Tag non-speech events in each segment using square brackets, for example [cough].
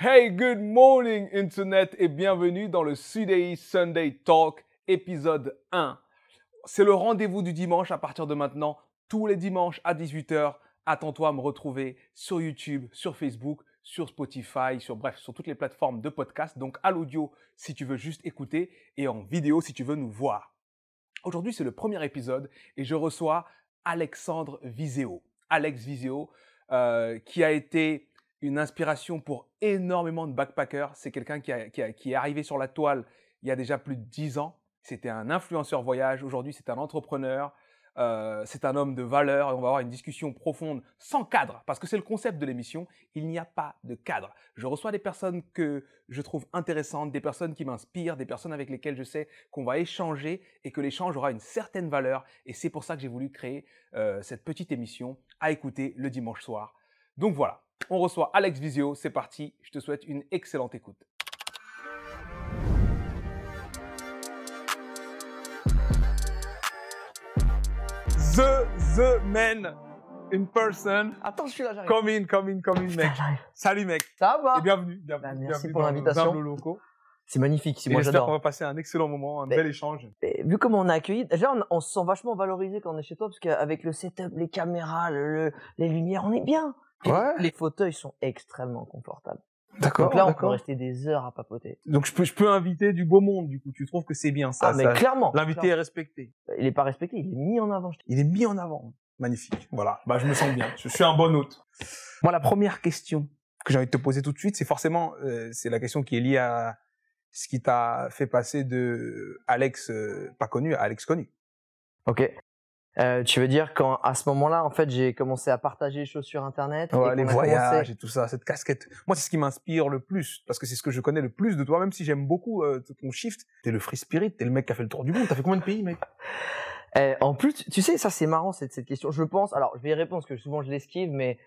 Hey, good morning Internet et bienvenue dans le Sudei Sunday Talk épisode 1. C'est le rendez-vous du dimanche à partir de maintenant, tous les dimanches à 18h. Attends-toi à me retrouver sur YouTube, sur Facebook, sur Spotify, sur bref, sur toutes les plateformes de podcast. Donc à l'audio si tu veux juste écouter et en vidéo si tu veux nous voir. Aujourd'hui, c'est le premier épisode et je reçois Alexandre Viseo. Alex Viseo, euh, qui a été une inspiration pour énormément de backpackers. C'est quelqu'un qui, est arrivé sur la toile il y a déjà plus de 10 ans. C'était un influenceur voyage. Aujourd'hui, c'est un entrepreneur. Euh, c'est un homme de valeur on va avoir une discussion profonde sans cadre parce que c'est le concept de l'émission. Il n'y a pas de cadre. Je reçois des personnes que je trouve intéressantes, des personnes qui m'inspirent, des personnes avec lesquelles je sais qu'on va échanger et que l'échange aura une certaine valeur. Et c'est pour ça que j'ai voulu créer euh, cette petite émission à écouter le dimanche soir. Donc voilà, on reçoit Alex Visio. C'est parti. Je te souhaite une excellente écoute. The, the man in person. Attends, je suis là, j'arrive. Come in, come in, come in, mec. Salut, mec. Ça va Et bienvenue. bienvenue Bah, merci bienvenue pour l'invitation. dans nos locaux. C'est magnifique, si moi J'espère qu'on j'adore. va passer un excellent moment, un Mais- bel échange. Vu comment on a accueilli, déjà on, on se sent vachement valorisé quand on est chez toi, parce qu'avec le setup, les caméras, le- le- les lumières, on est bien. Ouais. Les fauteuils sont extrêmement confortables. D'accord, Donc là, on peut rester des heures à papoter. Donc je peux, je peux inviter du beau monde, du coup. Tu trouves que c'est bien ça ah, mais ça- clairement. L'invité est respecté. Il est pas respecté, il est mis en avant. Il est mis en avant. Magnifique. Voilà. Bah, je me sens bien. Je suis un bon hôte. Moi, la première question que j'ai envie de te poser tout de suite, c'est forcément, euh, c'est la question qui est liée à ce qui t'a fait passer de Alex euh, pas connu à Alex connu. Ok. Euh, tu veux dire quand à ce moment-là, en fait, j'ai commencé à partager les choses sur Internet. et Ouais, les voyages commencé- et tout ça, cette casquette. Moi, c'est ce qui m'inspire le plus, parce que c'est ce que je connais le plus de toi, même si j'aime beaucoup euh, ton shift. T'es le free spirit, t'es le mec qui a fait le tour du monde. T'as fait combien de pays, mec? [laughs] Eh, en plus, tu sais, ça c'est marrant cette, cette question. Je pense, alors je vais y répondre parce que souvent je l'esquive, mais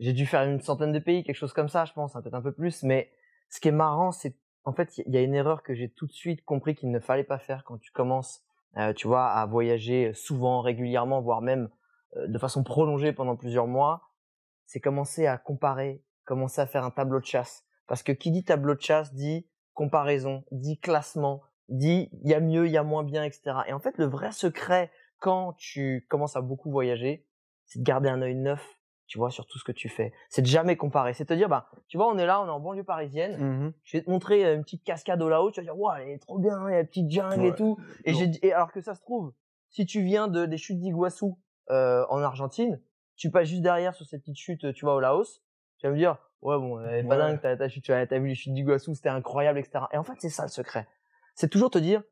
j'ai dû faire une centaine de pays, quelque chose comme ça, je pense, hein, peut-être un peu plus. Mais ce qui est marrant, c'est en fait, il y a une erreur que j'ai tout de suite compris qu'il ne fallait pas faire quand tu commences, euh, tu vois, à voyager souvent, régulièrement, voire même euh, de façon prolongée pendant plusieurs mois. C'est commencer à comparer, commencer à faire un tableau de chasse. Parce que qui dit tableau de chasse dit comparaison, dit classement, dit il y a mieux, il y a moins bien, etc. Et en fait, le vrai secret quand tu commences à beaucoup voyager, c'est de garder un œil neuf, tu vois, sur tout ce que tu fais. C'est de jamais comparer. C'est de te dire, bah, tu vois, on est là, on est en banlieue parisienne. Je vais te montrer euh, une petite cascade au là-haut. Tu vas dire, waouh, elle est trop bien, il y a une petite jungle et tout. Et, alors que ça se trouve, si tu viens de, des chutes d'Iguassou euh, en Argentine, tu passes juste derrière sur cette petite chute, tu vois, au Laos. Tu vas me dire, ouais, bon, elle est pas Ouais. dingue, ta, ta chute, tu as, t'as vu les chutes d'Iguassou, c'était incroyable, etc. Et en fait, c'est ça le secret. C'est toujours te dire,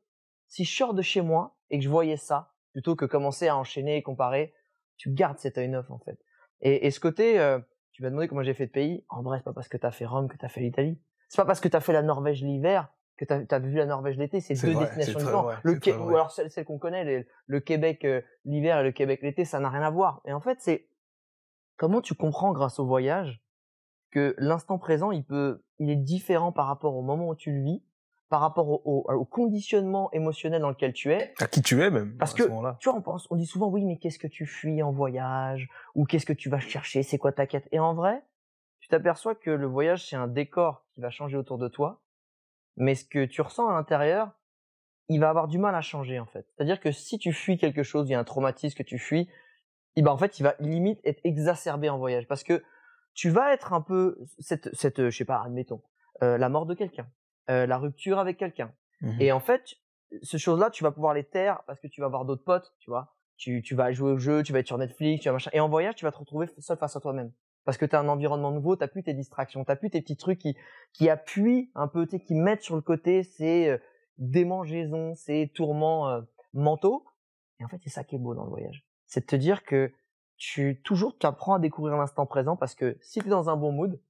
si je sors de chez moi et que je voyais ça, plutôt que commencer à enchaîner et comparer, tu gardes cet œil neuf, en fait. Et, et ce côté, euh, tu m'as demandé comment j'ai fait de pays. En vrai, c'est pas parce que t'as fait Rome que t'as fait l'Italie. C'est pas parce que t'as fait la Norvège l'hiver que t'as as vu la Norvège l'été. C'est deux vrai, destinations différentes. vrai, le ou alors celle, celle qu'on connaît, les- le Québec euh, l'hiver et le Québec l'été, ça n'a rien à voir. Et en fait, c'est comment tu comprends grâce au voyage que l'instant présent, il peut, il est différent par rapport au moment où tu le vis, par rapport au, au- au conditionnement émotionnel dans lequel tu es. À qui tu es même Parce à que- ce. Tu vois, on pense, on dit souvent oui, mais qu'est-ce que tu fuis en voyage? Ou qu'est-ce que tu vas chercher, c'est quoi ta quête? Et en vrai, tu t'aperçois que le voyage c'est un décor qui va changer autour de toi, mais ce que tu ressens à l'intérieur, il va avoir du mal à changer en fait. C'est-à-dire que si tu fuis quelque chose, il y a un traumatisme que tu fuis, et ben en fait, il va limite être exacerbé en voyage parce que tu vas être un peu cette cette je sais pas, admettons, euh, la mort de quelqu'un, euh, la rupture avec quelqu'un. Mhm. Et en fait, ces choses-là, tu vas pouvoir les taire parce que tu vas avoir d'autres potes, tu vois. Tu, tu vas jouer au jeu, tu vas être sur Netflix, tu vas machin. Et en voyage, tu vas te retrouver seul face à toi-même. Parce que tu as un environnement nouveau, tu plus tes distractions, tu plus tes petits trucs qui, qui appuient un peu, qui mettent sur le côté ces euh, démangeaisons, ces tourments euh, mentaux. Et en fait, c'est ça qui est beau dans le voyage. C'est de te dire que tu toujours tu apprends à découvrir l'instant présent parce que si tu es dans un bon mood,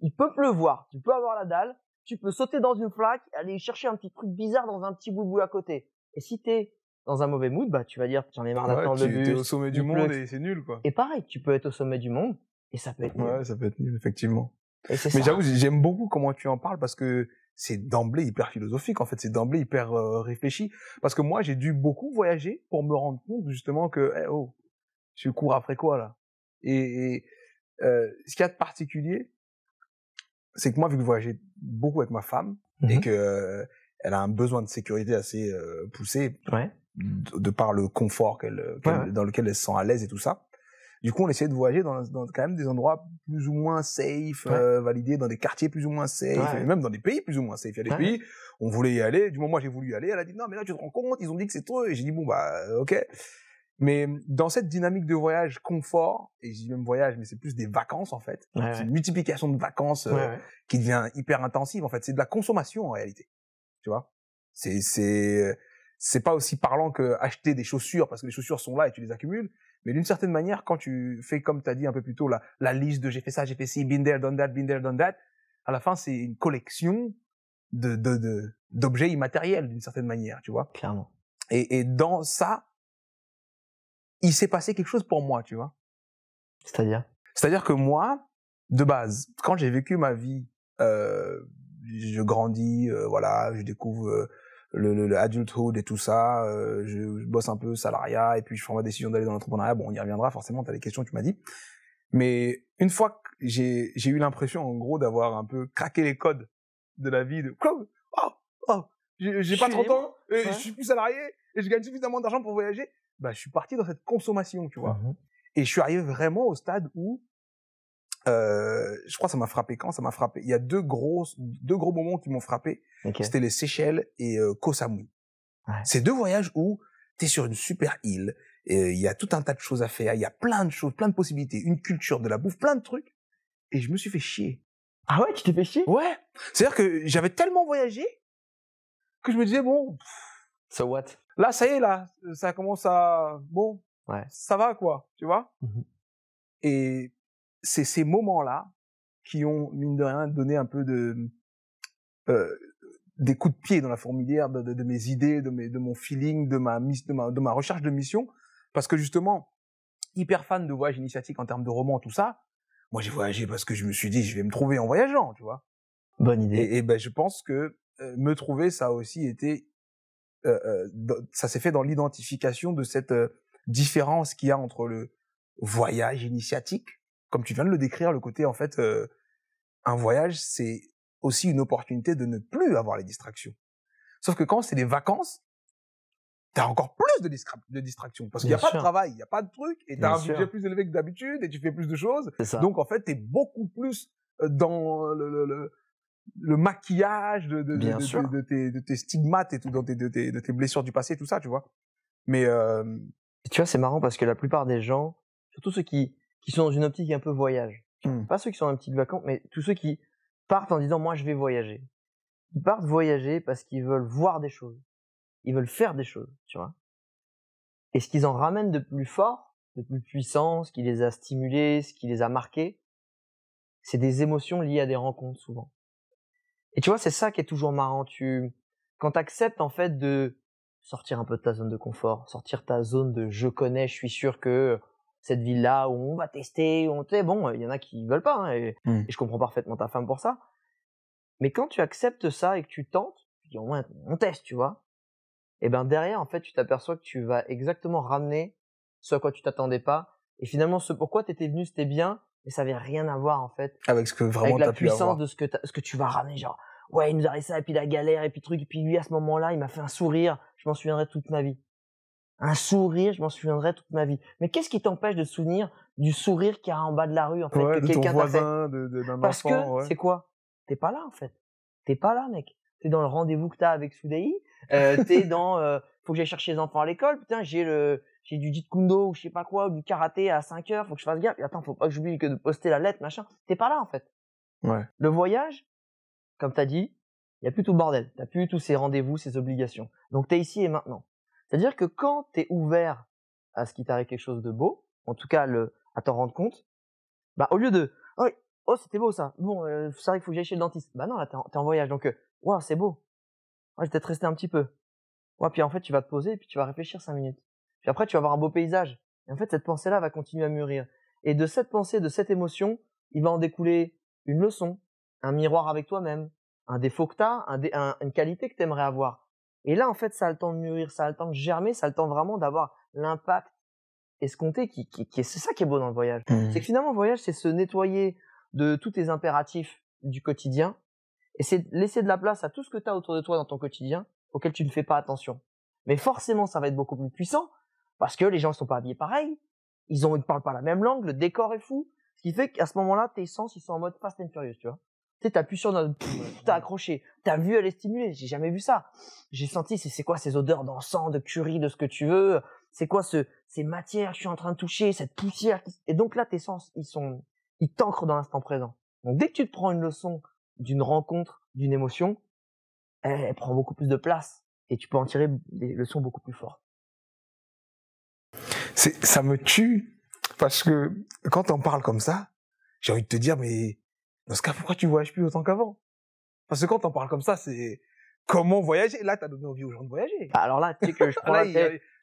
il peut pleuvoir, tu peux avoir la dalle, tu peux sauter dans une flaque, aller chercher un petit truc bizarre dans un petit boubou à côté. Et si t'es dans un mauvais mood, bah tu vas dire j'en ai marre Ouais, d'attendre tu le bus. au sommet du monde et c'est nul, quoi. Et pareil, tu peux être au sommet du monde et ça peut être nul. Ouais, ça peut être nul, effectivement. Et Mais j'avoue, j'aime beaucoup comment tu en parles parce que c'est d'emblée hyper philosophique, en fait. C'est d'emblée hyper euh, réfléchi. Parce que moi, j'ai dû beaucoup voyager pour me rendre compte, justement, que, eh, oh, je cours après quoi, là? Et, et, euh, ce qu'il y a de particulier, c'est que moi, vu que je voyageais beaucoup avec ma femme et Mhm. que euh, elle a un besoin de sécurité assez euh, poussé Ouais. de, de par le confort qu'elle, qu'elle- Ouais, ouais. dans lequel elle se sent à l'aise et tout ça. Du coup, on essayait de voyager dans, dans quand même des endroits plus ou moins safe, Ouais. euh, validés, dans des quartiers plus ou moins safe, et même dans des pays plus ou moins safe. Il y a des pays, on voulait y aller. Du moment où j'ai voulu y aller, elle a dit non, mais là, tu te rends compte, ils ont dit que c'est trop. Et j'ai dit bon, bah, euh, ok. Mais dans cette dynamique de voyage confort, et je dis même voyage, mais c'est plus des vacances en fait. Ouais, C'est une multiplication de vacances euh, Ouais, qui devient hyper intensive. En fait, c'est de la consommation en réalité. Tu vois? C'est c'est c'est pas aussi parlant que acheter des chaussures parce que les chaussures sont là et tu les accumules. Mais d'une certaine manière, quand tu fais comme tu as dit un peu plus tôt la la liste de j'ai fait ça, j'ai fait ci, been there, done that, been there, done that, à la fin c'est une collection de de de d'objets immatériels d'une certaine manière, tu vois? Clairement. Et et dans ça, il s'est passé quelque chose pour moi, tu vois. C'est-à-dire? C'est-à-dire que moi, de base, quand j'ai vécu ma vie, euh, je grandis, euh, voilà, je découvre euh, le, le, le adulthood et tout ça, euh, je, je bosse un peu salariat et puis je prends ma décision d'aller dans l'entrepreneuriat. Bon, on y reviendra forcément, tu as des questions, tu m'as dit. Mais une fois que j'ai j'ai eu l'impression, en gros, d'avoir un peu craqué les codes de la vie, de quoi? Oh, oh, j'ai pas suis 30 libre. ans, et Ouais. je suis plus salarié et je gagne suffisamment d'argent pour voyager. Bah, je suis parti dans cette consommation, tu vois. Mhm. Et je suis arrivé vraiment au stade où, euh, je crois que ça m'a frappé quand Ça m'a frappé? Il y a deux gros, deux gros moments qui m'ont frappé. C'était les Seychelles et euh, Koh Samui. Ouais. C'est deux voyages où tu es sur une super île. et Il y a tout un tas de choses à faire. Il y a plein de choses, plein de possibilités. Une culture, de la bouffe, plein de trucs. Et je me suis fait chier. Ah ouais, tu t'es fait chier? Ouais. C'est-à-dire que j'avais tellement voyagé que je me disais, bon, So what? Là, ça y est, là, ça commence à, bon, Ouais. ça va, quoi, tu vois? Mhm. Et c'est ces moments-là qui ont, mine de rien, donné un peu de, euh, des coups de pied dans la fourmilière de, de, de mes idées, de, mes, de mon feeling, de ma, de, ma, de ma recherche de mission. Parce que justement, hyper fan de voyage initiatique en termes de romans, tout ça, moi j'ai voyagé parce que je me suis dit, je vais me trouver en voyageant, tu vois? Bonne idée. Et, et ben, je pense que euh, me trouver, ça a aussi été, ça s'est fait dans l'identification de cette euh, différence qu'il y a entre le voyage initiatique, comme tu viens de le décrire, le côté en fait, euh, un voyage, c'est aussi une opportunité de ne plus avoir les distractions. Sauf que quand c'est des vacances, t'as encore plus de, distra- de distractions parce qu'il n'y a pas de travail, il n'y a pas de truc, et t'as un budget plus élevé que d'habitude, et tu fais plus de choses, donc en fait, tu es beaucoup plus euh, dans le, le, le, le maquillage de, de, de, Bien de- sûr. de tes, de tes stigmates et tout, dans tes, de, tes, de tes blessures du passé, tout ça, tu vois. Mais euh, tu vois, c'est marrant parce que la plupart des gens, surtout ceux qui, qui sont dans une optique un peu voyage, Hmm. pas ceux qui sont dans une petite vacance, mais tous ceux qui partent en disant moi je vais voyager. Ils partent voyager parce qu'ils veulent voir des choses. Ils veulent faire des choses, tu vois. Et ce qu'ils en ramènent de plus fort, de plus puissant, ce qui les a stimulés, ce qui les a marqués, c'est des émotions liées à des rencontres souvent. Et tu vois, c'est ça qui est toujours marrant. Tu, quand t'acceptes en fait de sortir un peu de ta zone de confort, sortir ta zone de je connais, je suis sûr que cette ville-là où on va tester, on sais, bon, il y en a qui veulent pas, hein, et, Mm. et je comprends parfaitement ta femme pour ça. Mais quand tu acceptes ça et que tu tentes, tu dis au moins on teste, tu vois. Et ben derrière, en fait, tu t'aperçois que tu vas exactement ramener ce à quoi tu t'attendais pas. Et finalement, ce pourquoi t'étais venu, c'était bien, mais ça avait rien à voir en fait avec ce que vraiment avec la as pu avoir. puissance de ce que, t'as- ce que tu vas ramener. Genre, ouais, il nous a arrivé ça, et puis la galère, et puis truc, et puis lui, à ce moment-là, il m'a fait un sourire, je m'en souviendrai toute ma vie. Un sourire, je m'en souviendrai toute ma vie. Mais qu'est-ce qui t'empêche de te souvenir du sourire qu'il y a en bas de la rue, en fait, Ouais, que quelqu'un t'a fait? de- de- Parce enfant. que, ouais. c'est quoi? T'es pas là, en fait. T'es pas là, mec. T'es dans le rendez-vous que t'as avec Soudei. Euh, t'es dans, euh, faut que j'aille chercher les enfants à l'école. Putain, j'ai le, j'ai du Jeet Kundo ou je sais pas quoi, ou du karaté à 5 heures. Faut que je fasse gaffe. Et attends, faut pas que j'oublie que de poster la lettre, machin. T'es pas là, en fait. Ouais. Le voyage, comme tu as dit, il n'y a plus tout le bordel. Tu plus tous ces rendez-vous, ces obligations. Donc tu es ici et maintenant. C'est-à-dire que quand tu es ouvert à ce qui t'arrive quelque chose de beau, en tout cas le, à t'en rendre compte, bah, au lieu de oh, oh c'était beau ça, bon, euh, c'est vrai qu'il faut que j'aille chez le dentiste. Bah non, là tu es, en voyage. Donc, euh, waouh, c'est beau. Ouais, je vais peut-être rester un petit peu. Ouais, puis en fait, tu vas te poser et puis tu vas réfléchir cinq minutes. Puis après, tu vas avoir un beau paysage. Et en fait, cette pensée-là va continuer à mûrir. Et de cette pensée, de cette émotion, il va en découler une leçon, un miroir avec toi-même, un défaut que tu as, un dé- un- une qualité que tu aimerais avoir. Et là, en fait, ça a le temps de mûrir, ça a le temps de germer, ça a le temps vraiment d'avoir l'impact escompté qui, qui, qui est, c'est ça qui est beau dans le voyage. Mhm. C'est que finalement, le voyage, c'est se nettoyer de tous tes impératifs du quotidien et c'est laisser de la place à tout ce que tu as autour de toi dans ton quotidien auquel tu ne fais pas attention. Mais forcément, ça va être beaucoup plus puissant parce que les gens ne sont pas habillés pareil, ils ont, ils parlent pas la même langue, le décor est fou, ce qui fait qu'à ce moment-là, tes sens, ils sont en mode Fast and Furious, tu vois. Tu sais, t'appuies sur notre, t'as accroché, ta vue, elle est stimulée. J'ai jamais vu ça. J'ai senti, c'est quoi ces odeurs d'encens, de curry, de ce que tu veux? C'est quoi ce, ces matières que je suis en train de toucher, cette poussière. Et donc là, tes sens, ils sont, ils t'ancrent dans l'instant présent. Donc dès que tu te prends une leçon d'une rencontre, d'une émotion, elle, prend beaucoup plus de place et tu peux en tirer des leçons beaucoup plus fortes. Ça me tue parce que quand on parle comme ça, j'ai envie de te dire, mais dans ce cas, pourquoi tu voyages plus autant qu'avant? Parce que quand on parle comme ça, c'est comment voyager? Là, tu as donné envie aux gens de voyager. Bah, alors là, tu sais que je [laughs] prends il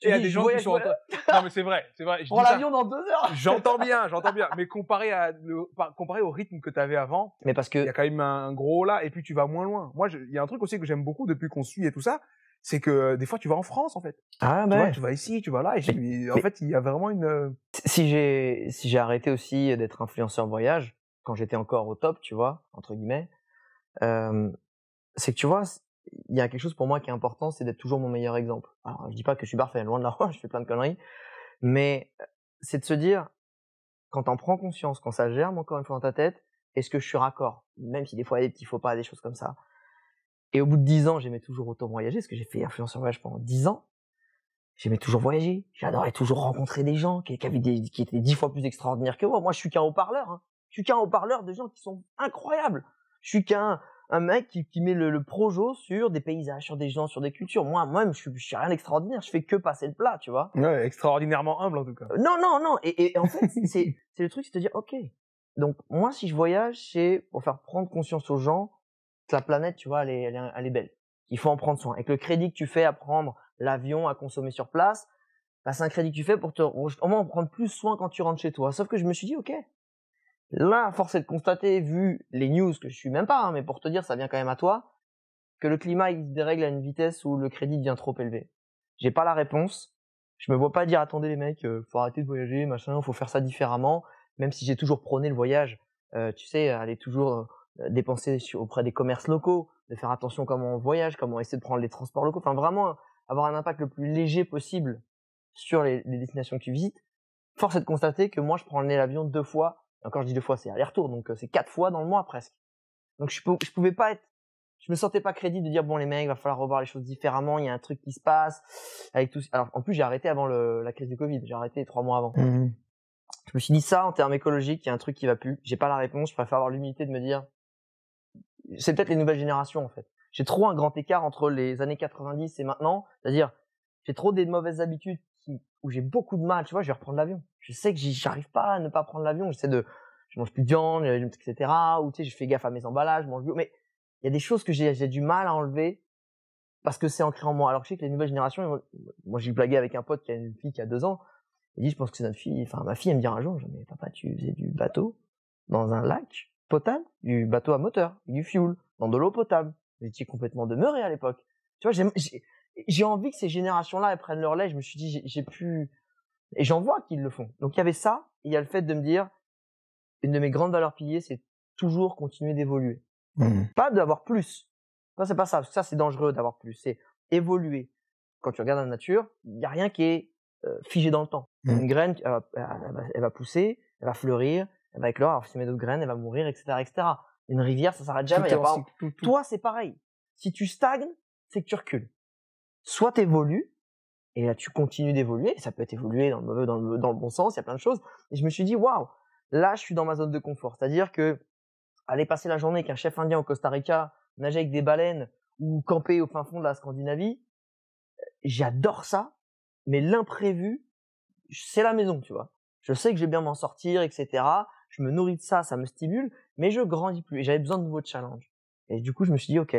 y a, des gens qui sont en. Non, mais c'est vrai, c'est vrai. Je [laughs] prends l'avion dans deux heures. [laughs] J'entends bien, j'entends bien. Mais comparé, à le, comparé au rythme que tu avais avant, mais parce que il y a quand même un gros là, et puis tu vas moins loin. Moi, il y a un truc aussi que j'aime beaucoup depuis qu'on suit et tout ça, c'est que des fois tu vas en France en fait. Ah tu, ben. vois, tu vas ici, tu vas là, et en fait il y a vraiment une. Si j'ai si j'ai arrêté aussi d'être influenceur voyage quand j'étais encore au top, tu vois entre guillemets, euh, c'est que tu vois il y a quelque chose pour moi qui est important, c'est d'être toujours mon meilleur exemple. Alors je dis pas que je suis parfait, loin de là, [laughs] je fais plein de conneries, mais c'est de se dire quand on prend conscience, quand ça germe encore une fois dans ta tête, est-ce que je suis raccord, même si des fois il y a des petits faux pas, des choses comme ça et au bout de dix ans, j'aimais toujours autant voyager, parce que j'ai fait influenceur voyage pendant dix ans. J'aimais toujours voyager. J'adorais toujours rencontrer des gens qui, qui, avaient des, qui étaient dix fois plus extraordinaires que moi. Moi, je suis qu'un haut-parleur. Hein. Je suis qu'un haut-parleur de gens qui sont incroyables. Je suis qu'un un mec qui, qui met le, le, projo sur des paysages, sur des gens, sur des cultures. Moi, moi-même, je, je suis rien d'extraordinaire. Je fais que passer le plat, tu vois. Ouais, extraordinairement humble en tout cas. non, non, non. Et, et en fait, c'est le truc, c'est de dire, ok. Donc moi, si je voyage, c'est pour faire prendre conscience aux gens la planète, tu vois, elle est, elle est, belle. Il faut en prendre soin. Avec le crédit que tu fais à prendre l'avion, à consommer sur place, bah, c'est un crédit que tu fais pour te, au moins en prendre plus soin quand tu rentres chez toi. Sauf que je me suis dit, ok, là, force est de constater, vu les news que je suis même pas, hein, mais pour te dire, ça vient quand même à toi, que le climat il dérègle à une vitesse où le crédit devient trop élevé. J'ai pas la réponse. Je me vois pas dire, attendez les mecs, euh, faut arrêter de voyager, machin, faut faire ça différemment. Même si j'ai toujours prôné le voyage, euh, tu sais, aller toujours euh, dépenser auprès des commerces locaux, de faire attention comment on voyage, comment essayer de prendre les transports locaux, enfin vraiment avoir un impact le plus léger possible sur les, destinations que tu visites. Force est de constater que moi je prends le nez l'avion deux fois, encore je dis deux fois, c'est aller-retour, donc euh, c'est quatre fois dans le mois presque. Donc je, je pouvais pas être, je me sentais pas crédit de dire bon les mecs, il va falloir revoir les choses différemment, il y a un truc qui se passe avec tout. Alors en plus j'ai arrêté avant le, la crise du Covid, j'ai arrêté trois mois avant. Mmh je me suis dit ça en termes écologiques, il y a un truc qui va plus, j'ai pas la réponse, je préfère avoir l'humilité de me dire c'est peut-être les nouvelles générations en fait. J'ai trop un grand écart entre les années 90 et maintenant, c'est-à-dire j'ai trop des mauvaises habitudes où j'ai beaucoup de mal. Tu vois, je vais reprendre l'avion. Je sais que j'arrive pas à ne pas prendre l'avion. J'essaie de, je mange plus de viande, etc. Ou tu sais, je fais gaffe à mes emballages, je mange bio. Mais il y a des choses que j'ai du mal à enlever parce que c'est ancré en moi. Alors que je sais que les nouvelles générations, moi j'ai blagué avec un pote qui a une fille qui a deux ans. Il dit, je pense que c'est notre fille. Enfin, ma fille, elle me un jour, je dis, mais papa, tu faisais du bateau dans un lac? Potable, du bateau à moteur, du fuel, dans de l'eau potable. Étiez complètement demeuré à l'époque. Tu vois, j'ai envie que ces générations-là prennent leur lait. Je me suis dit, j'ai pu, et j'en vois qu'ils le font. Donc il y avait ça, il y a le fait de me dire, une de mes grandes valeurs piliers, c'est toujours continuer d'évoluer. Mmh. Pas d'avoir plus. Ça c'est pas ça. Ça c'est dangereux d'avoir plus. C'est évoluer. Quand tu regardes la nature, il y a rien qui est euh, figé dans le temps. Mmh. Une graine, elle va pousser, elle va fleurir, elle va éclore, si tu mets d'autres graines, elle va mourir, etc., etc. Une rivière, ça s'arrête jamais. Y a pas... Toi, c'est pareil. Si tu stagnes, c'est que tu recules. Soit tu évolues, et là tu continues d'évoluer, ça peut être évoluer dans le dans le, dans le bon sens, il y a plein de choses. Et je me suis dit, waouh, là je suis dans ma zone de confort. C'est-à-dire que aller passer la journée avec un chef indien au Costa Rica, nager avec des baleines ou camper au fin fond de la Scandinavie, j'adore ça, mais l'imprévu, c'est la maison, tu vois. Je sais que je vais bien m'en sortir, etc je me nourris de ça, ça me stimule, mais je grandis plus et j'avais besoin de nouveaux challenges. Et du coup, je me suis dit, ok,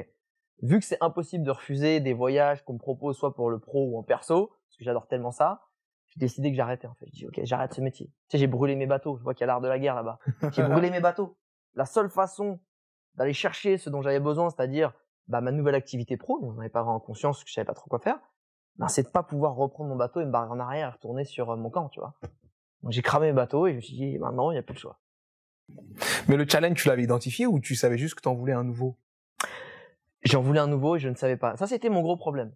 vu que c'est impossible de refuser des voyages qu'on me propose soit pour le pro ou en perso, parce que j'adore tellement ça, j'ai décidé que j'arrêtais en fait. J'ai dit, ok, j'arrête ce métier. Tu sais, j'ai brûlé mes bateaux. Je vois qu'il y a l'art de la guerre là-bas. [laughs] J'ai brûlé mes bateaux. La seule façon d'aller chercher ce dont j'avais besoin, c'est-à-dire bah, ma nouvelle activité pro, dont je n'avais pas vraiment conscience que je savais pas trop quoi faire, bah, c'est de pas pouvoir reprendre mon bateau et me barrer en arrière et retourner sur euh, mon camp, tu vois. Donc j'ai cramé mes bateaux et je me suis dit, maintenant, il n'y a plus le choix. Mais le challenge, tu l'avais identifié ou tu savais juste que tu en voulais un nouveau? J'en voulais un nouveau et je ne savais pas. Ça, c'était mon gros problème.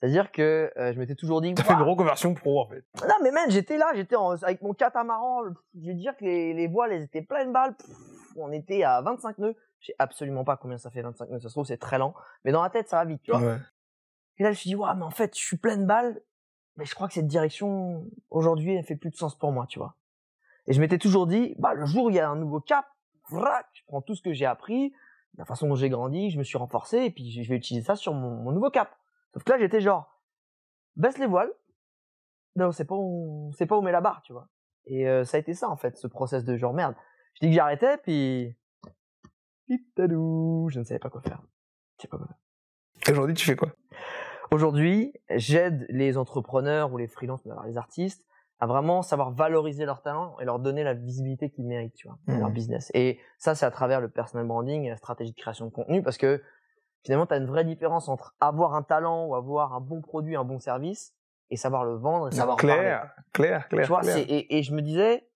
C'est-à-dire que euh, je m'étais toujours dit. T'as fait une reconversion pro en fait. Non, mais man, j'étais là, j'étais en- avec mon catamaran. Je veux dire que les, les voiles, elles étaient pleines balles. Pff, on était à 25 nœuds. Je sais absolument pas combien ça fait 25 nœuds. Ça se trouve, c'est très lent. Mais dans la tête, ça va vite, tu vois. Ouais. Et là, je me suis dit, ouais, mais en fait, je suis pleine balle. Mais je crois que cette direction, aujourd'hui, elle fait plus de sens pour moi, tu vois. Et je m'étais toujours dit, bah, le jour où il y a un nouveau cap, vrac, je prends tout ce que j'ai appris, la façon dont j'ai grandi, je me suis renforcé, et puis je vais utiliser ça sur mon, mon nouveau cap. Sauf que là, j'étais genre, baisse les voiles. Non, c'est pas où, c'est pas où met la barre, tu vois. Et euh, ça a été ça, en fait, ce process de genre, merde. Je dis que j'arrêtais, puis... Je ne savais pas quoi faire. Je sais pas quoi faire. Aujourd'hui, tu fais quoi? Aujourd'hui, j'aide les entrepreneurs ou les freelances, les artistes, à vraiment savoir valoriser leur talent et leur donner la visibilité qu'ils méritent, tu vois, dans leur business. Et ça, c'est à travers le personal branding et la stratégie de création de contenu, parce que finalement, tu as une vraie différence entre avoir un talent ou avoir un bon produit, un bon service, et savoir le vendre et savoir parler. Claire, clair, clair. Tu vois, clair. et, et je me disais,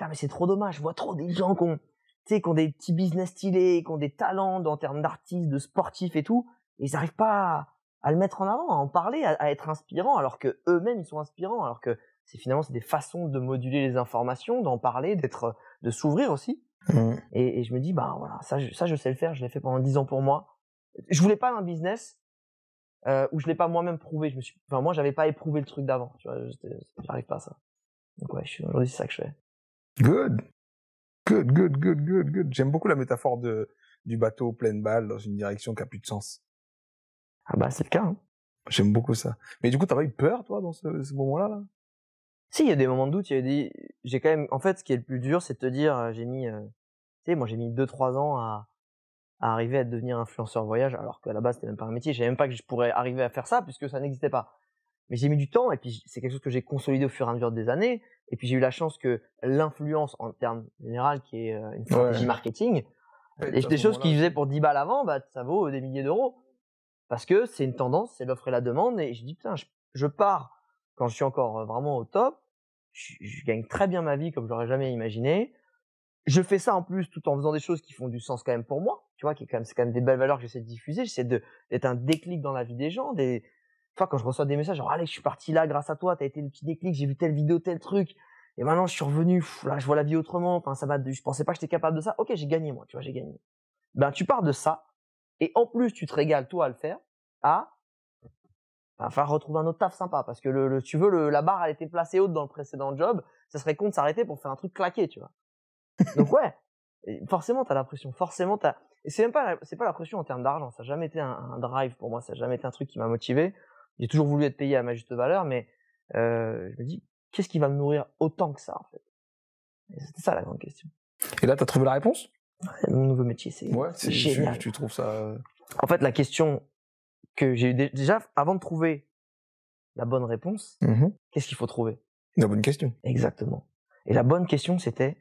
mais c'est trop dommage. Je vois trop des gens qui ont, tu sais, qui ont des petits business stylés, qui ont des talents en termes d'artistes, de sportifs et tout, et ils n'arrivent pas à, à le mettre en avant, à en parler, à, à être inspirants, alors que eux-mêmes ils sont inspirants, alors que c'est finalement c'est des façons de moduler les informations, d'en parler, d'être, de s'ouvrir aussi. Mhm. Et, et je me dis, bah voilà, ça, je- ça je sais le faire. Je l'ai fait pendant 10 ans pour moi. Je voulais pas un business euh, où je l'ai pas moi-même prouvé. Je me suis, enfin moi j'avais pas éprouvé le truc d'avant. Tu vois, j'arrive pas à ça. Donc ouais, aujourd'hui c'est ça que je fais. Good. Good, good, good, good, good. J'aime beaucoup la métaphore de, du bateau pleine balle dans une direction qui a plus de sens. Ah bah c'est le cas. Hein. J'aime beaucoup ça. Mais du coup, t'as pas eu peur, toi, dans ce, ce moment-là, là? Si, il y a des moments de doute, il y a des... J'ai quand même... En fait, ce qui est le plus dur, c'est de te dire, euh, j'ai mis... euh, Tu sais, moi, j'ai mis 2-3 ans à... à arriver à devenir influenceur voyage, alors qu'à la base, c'était même pas un métier. Je savais même pas que je pourrais arriver à faire ça, puisque ça n'existait pas. Mais j'ai mis du temps, et puis c'est quelque chose que j'ai consolidé au fur et à mesure des années. Et puis j'ai eu la chance que l'influence, en termes général, qui est euh, une stratégie Ouais. marketing, Ouais, des, des choses qu'ils faisaient pour 10 balles avant, bah, ça vaut des milliers d'euros. Parce que c'est une tendance, c'est l'offre et la demande. Et je dis, putain, je, je pars quand je suis encore vraiment au top. Je, gagne très bien ma vie comme je l'aurais jamais imaginé. Je fais ça en plus tout en faisant des choses qui font du sens quand même pour moi. Tu vois, qui quand c'est quand même des belles valeurs que j'essaie de diffuser. J'essaie d'être un déclic dans la vie des gens. Des, fois, quand je reçois des messages, genre, allez, je suis parti là grâce à toi, t'as été le petit déclic, j'ai vu telle vidéo, tel truc. Et maintenant, je suis revenu, là, je vois la vie autrement. Enfin, ça de- je pensais pas que j'étais capable de ça. Ok, j'ai gagné, moi, tu vois, j'ai gagné. Ben, tu pars de ça. Et en plus, tu te régales, toi, à le faire. À, falloir retrouver un autre taf sympa. Parce que le, le- tu veux, le, la barre, elle était placée haute dans le précédent job. Ça serait con de s'arrêter pour faire un truc claqué, tu vois. [laughs] Donc, ouais. Et forcément, t'as la pression. Forcément, t'as, et c'est même pas, la- c'est pas la pression en termes d'argent. Ça n'a jamais été un, un drive pour moi. Ça n'a jamais été un truc qui m'a motivé. J'ai toujours voulu être payé à ma juste valeur, mais, euh, je me dis, qu'est-ce qui va me nourrir autant que ça, en fait? C'était ça la grande question. Et là, t'as trouvé la réponse? Mon nouveau métier, c'est c'est génial. Tu, tu trouves ça. euh, En fait, la question que j'ai eu dé- déjà, avant de trouver la bonne réponse, mhm. qu'est-ce qu'il faut trouver? Une bonne question. Exactement. Et la bonne question, c'était,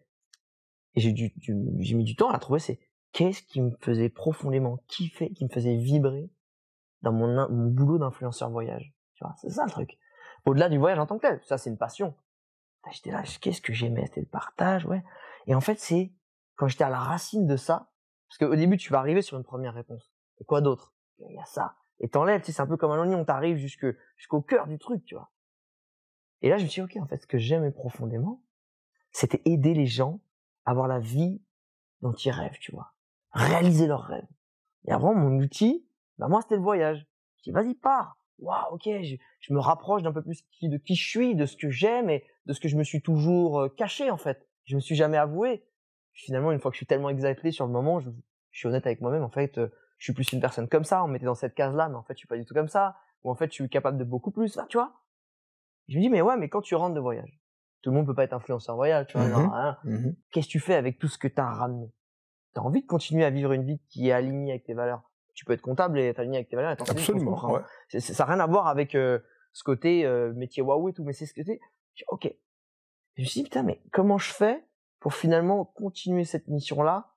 et j'ai dû- dû- j'ai mis du temps à la trouver, c'est qu'est-ce qui me faisait profondément kiffer, qui me faisait vibrer dans mon, boulot d'influenceur voyage. Tu vois, c'est ça le truc. Au-delà du voyage en tant que tel, ça c'est une passion. J'étais là, qu'est-ce que j'aimais, c'était le partage, ouais. Et en fait, c'est quand j'étais à la racine de ça, parce qu'au début, tu vas arriver sur une première réponse. Et quoi d'autre? Il y a ça. Et t'enlèves, tu sais, c'est un peu comme un oignon, t'arrives jusque, jusqu'au cœur du truc, tu vois. Et là, je me suis dit, ok, en fait, ce que j'aimais profondément, c'était aider les gens à avoir la vie dont ils rêvent, tu vois. Réaliser leurs rêves. Et avant, mon outil, bah, moi, c'était le voyage. Je dis, vas-y, pars. Waouh, ok, je, je me rapproche d'un peu plus de qui je suis, de ce que j'aime et de ce que je me suis toujours euh, caché, en fait. Je me suis jamais avoué. Finalement, une fois que je suis tellement exalté sur le moment, je, je suis honnête avec moi-même, en fait, euh, je suis plus une personne comme ça, on me mettait dans cette case-là, mais en fait, je suis pas du tout comme ça. Ou en fait, je suis capable de beaucoup plus, tu vois. Je me dis, mais ouais, mais quand tu rentres de voyage, tout le monde peut pas être influenceur voyage, tu vois. Hein, Mhm. qu'est-ce que tu fais avec tout ce que tu as ramené? Tu as envie de continuer à vivre une vie qui est alignée avec tes valeurs? Tu peux être comptable et être aligné avec tes valeurs. et Absolument. comprends. Ouais. Ça n'a rien à voir avec euh, ce côté euh, métier waouh et tout, mais c'est ce dis, Ok. Je me suis dit, putain, mais comment je fais pour finalement continuer cette mission-là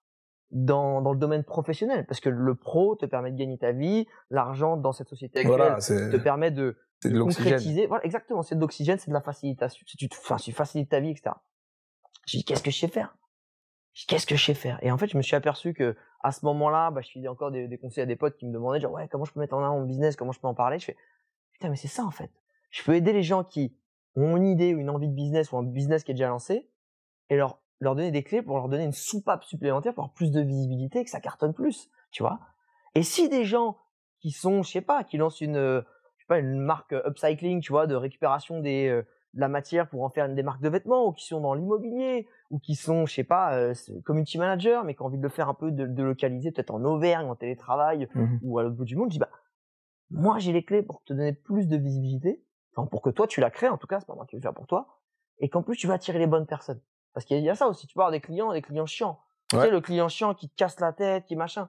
dans, dans le domaine professionnel Parce que le pro te permet de gagner ta vie, l'argent dans cette société actuelle Voilà, te permet de, concrétiser. Voilà, exactement, c'est de l'oxygène, c'est de la facilitation. Tu, te- enfin, tu facilites ta vie, etc. Je dis, qu'est-ce que je sais faire? Qu'est-ce que je sais faire? Et en fait, je me suis aperçu que à ce moment-là, bah, je filais encore des, des conseils à des potes qui me demandaient genre ouais, comment je peux mettre en avant mon business, comment je peux en parler? Je fais putain, mais c'est ça en fait. Je peux aider les gens qui ont une idée ou une envie de business ou un business qui est déjà lancé et leur leur donner des clés pour leur donner une soupape supplémentaire pour avoir plus de visibilité et que ça cartonne plus, tu vois. Et si des gens qui sont, je sais pas, qui lancent une, euh, je sais pas, une marque euh, upcycling, tu vois, de récupération des, euh, de la matière pour en faire une des marques de vêtements, ou qui sont dans l'immobilier, ou qui sont, je sais pas, euh, community manager, mais qui ont envie de le faire un peu de, de localiser, peut-être en Auvergne, en télétravail, Mhm. ou à l'autre bout du monde, je dis, bah, moi, j'ai les clés pour te donner plus de visibilité, enfin, pour que toi, tu la crées, en tout cas, c'est pas moi qui vais le faire pour toi, et qu'en plus, tu vas attirer les bonnes personnes. Parce qu'il y a ça aussi, tu avoir des clients, des clients chiants. Tu sais, le client chiant qui te casse la tête, qui machin.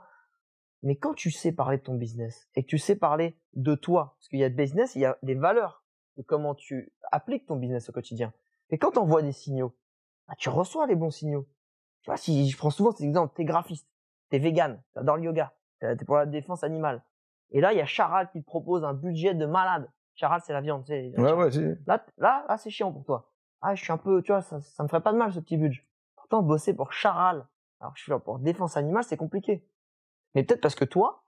Mais quand tu sais parler de ton business et que tu sais parler de toi, parce qu'il y a de business, il y a des valeurs de comment tu appliques ton business au quotidien. Et quand tu envoies des signaux, bah, tu reçois les bons signaux. Tu vois, si je prends souvent cet exemple, t'es graphiste, t'es vegan, t'adores le yoga, t'es pour la défense animale. Et là, il y a Charal qui te propose un budget de malade. Charal, c'est la viande, tu sais. Ouais, ouais. Là, là, là, c'est chiant pour toi. Ah, je suis un peu, tu vois, ça, ça me ferait pas de mal ce petit budget. Pourtant, bosser pour Charal, alors que je suis là pour défense animale, c'est compliqué. Mais peut-être parce que toi,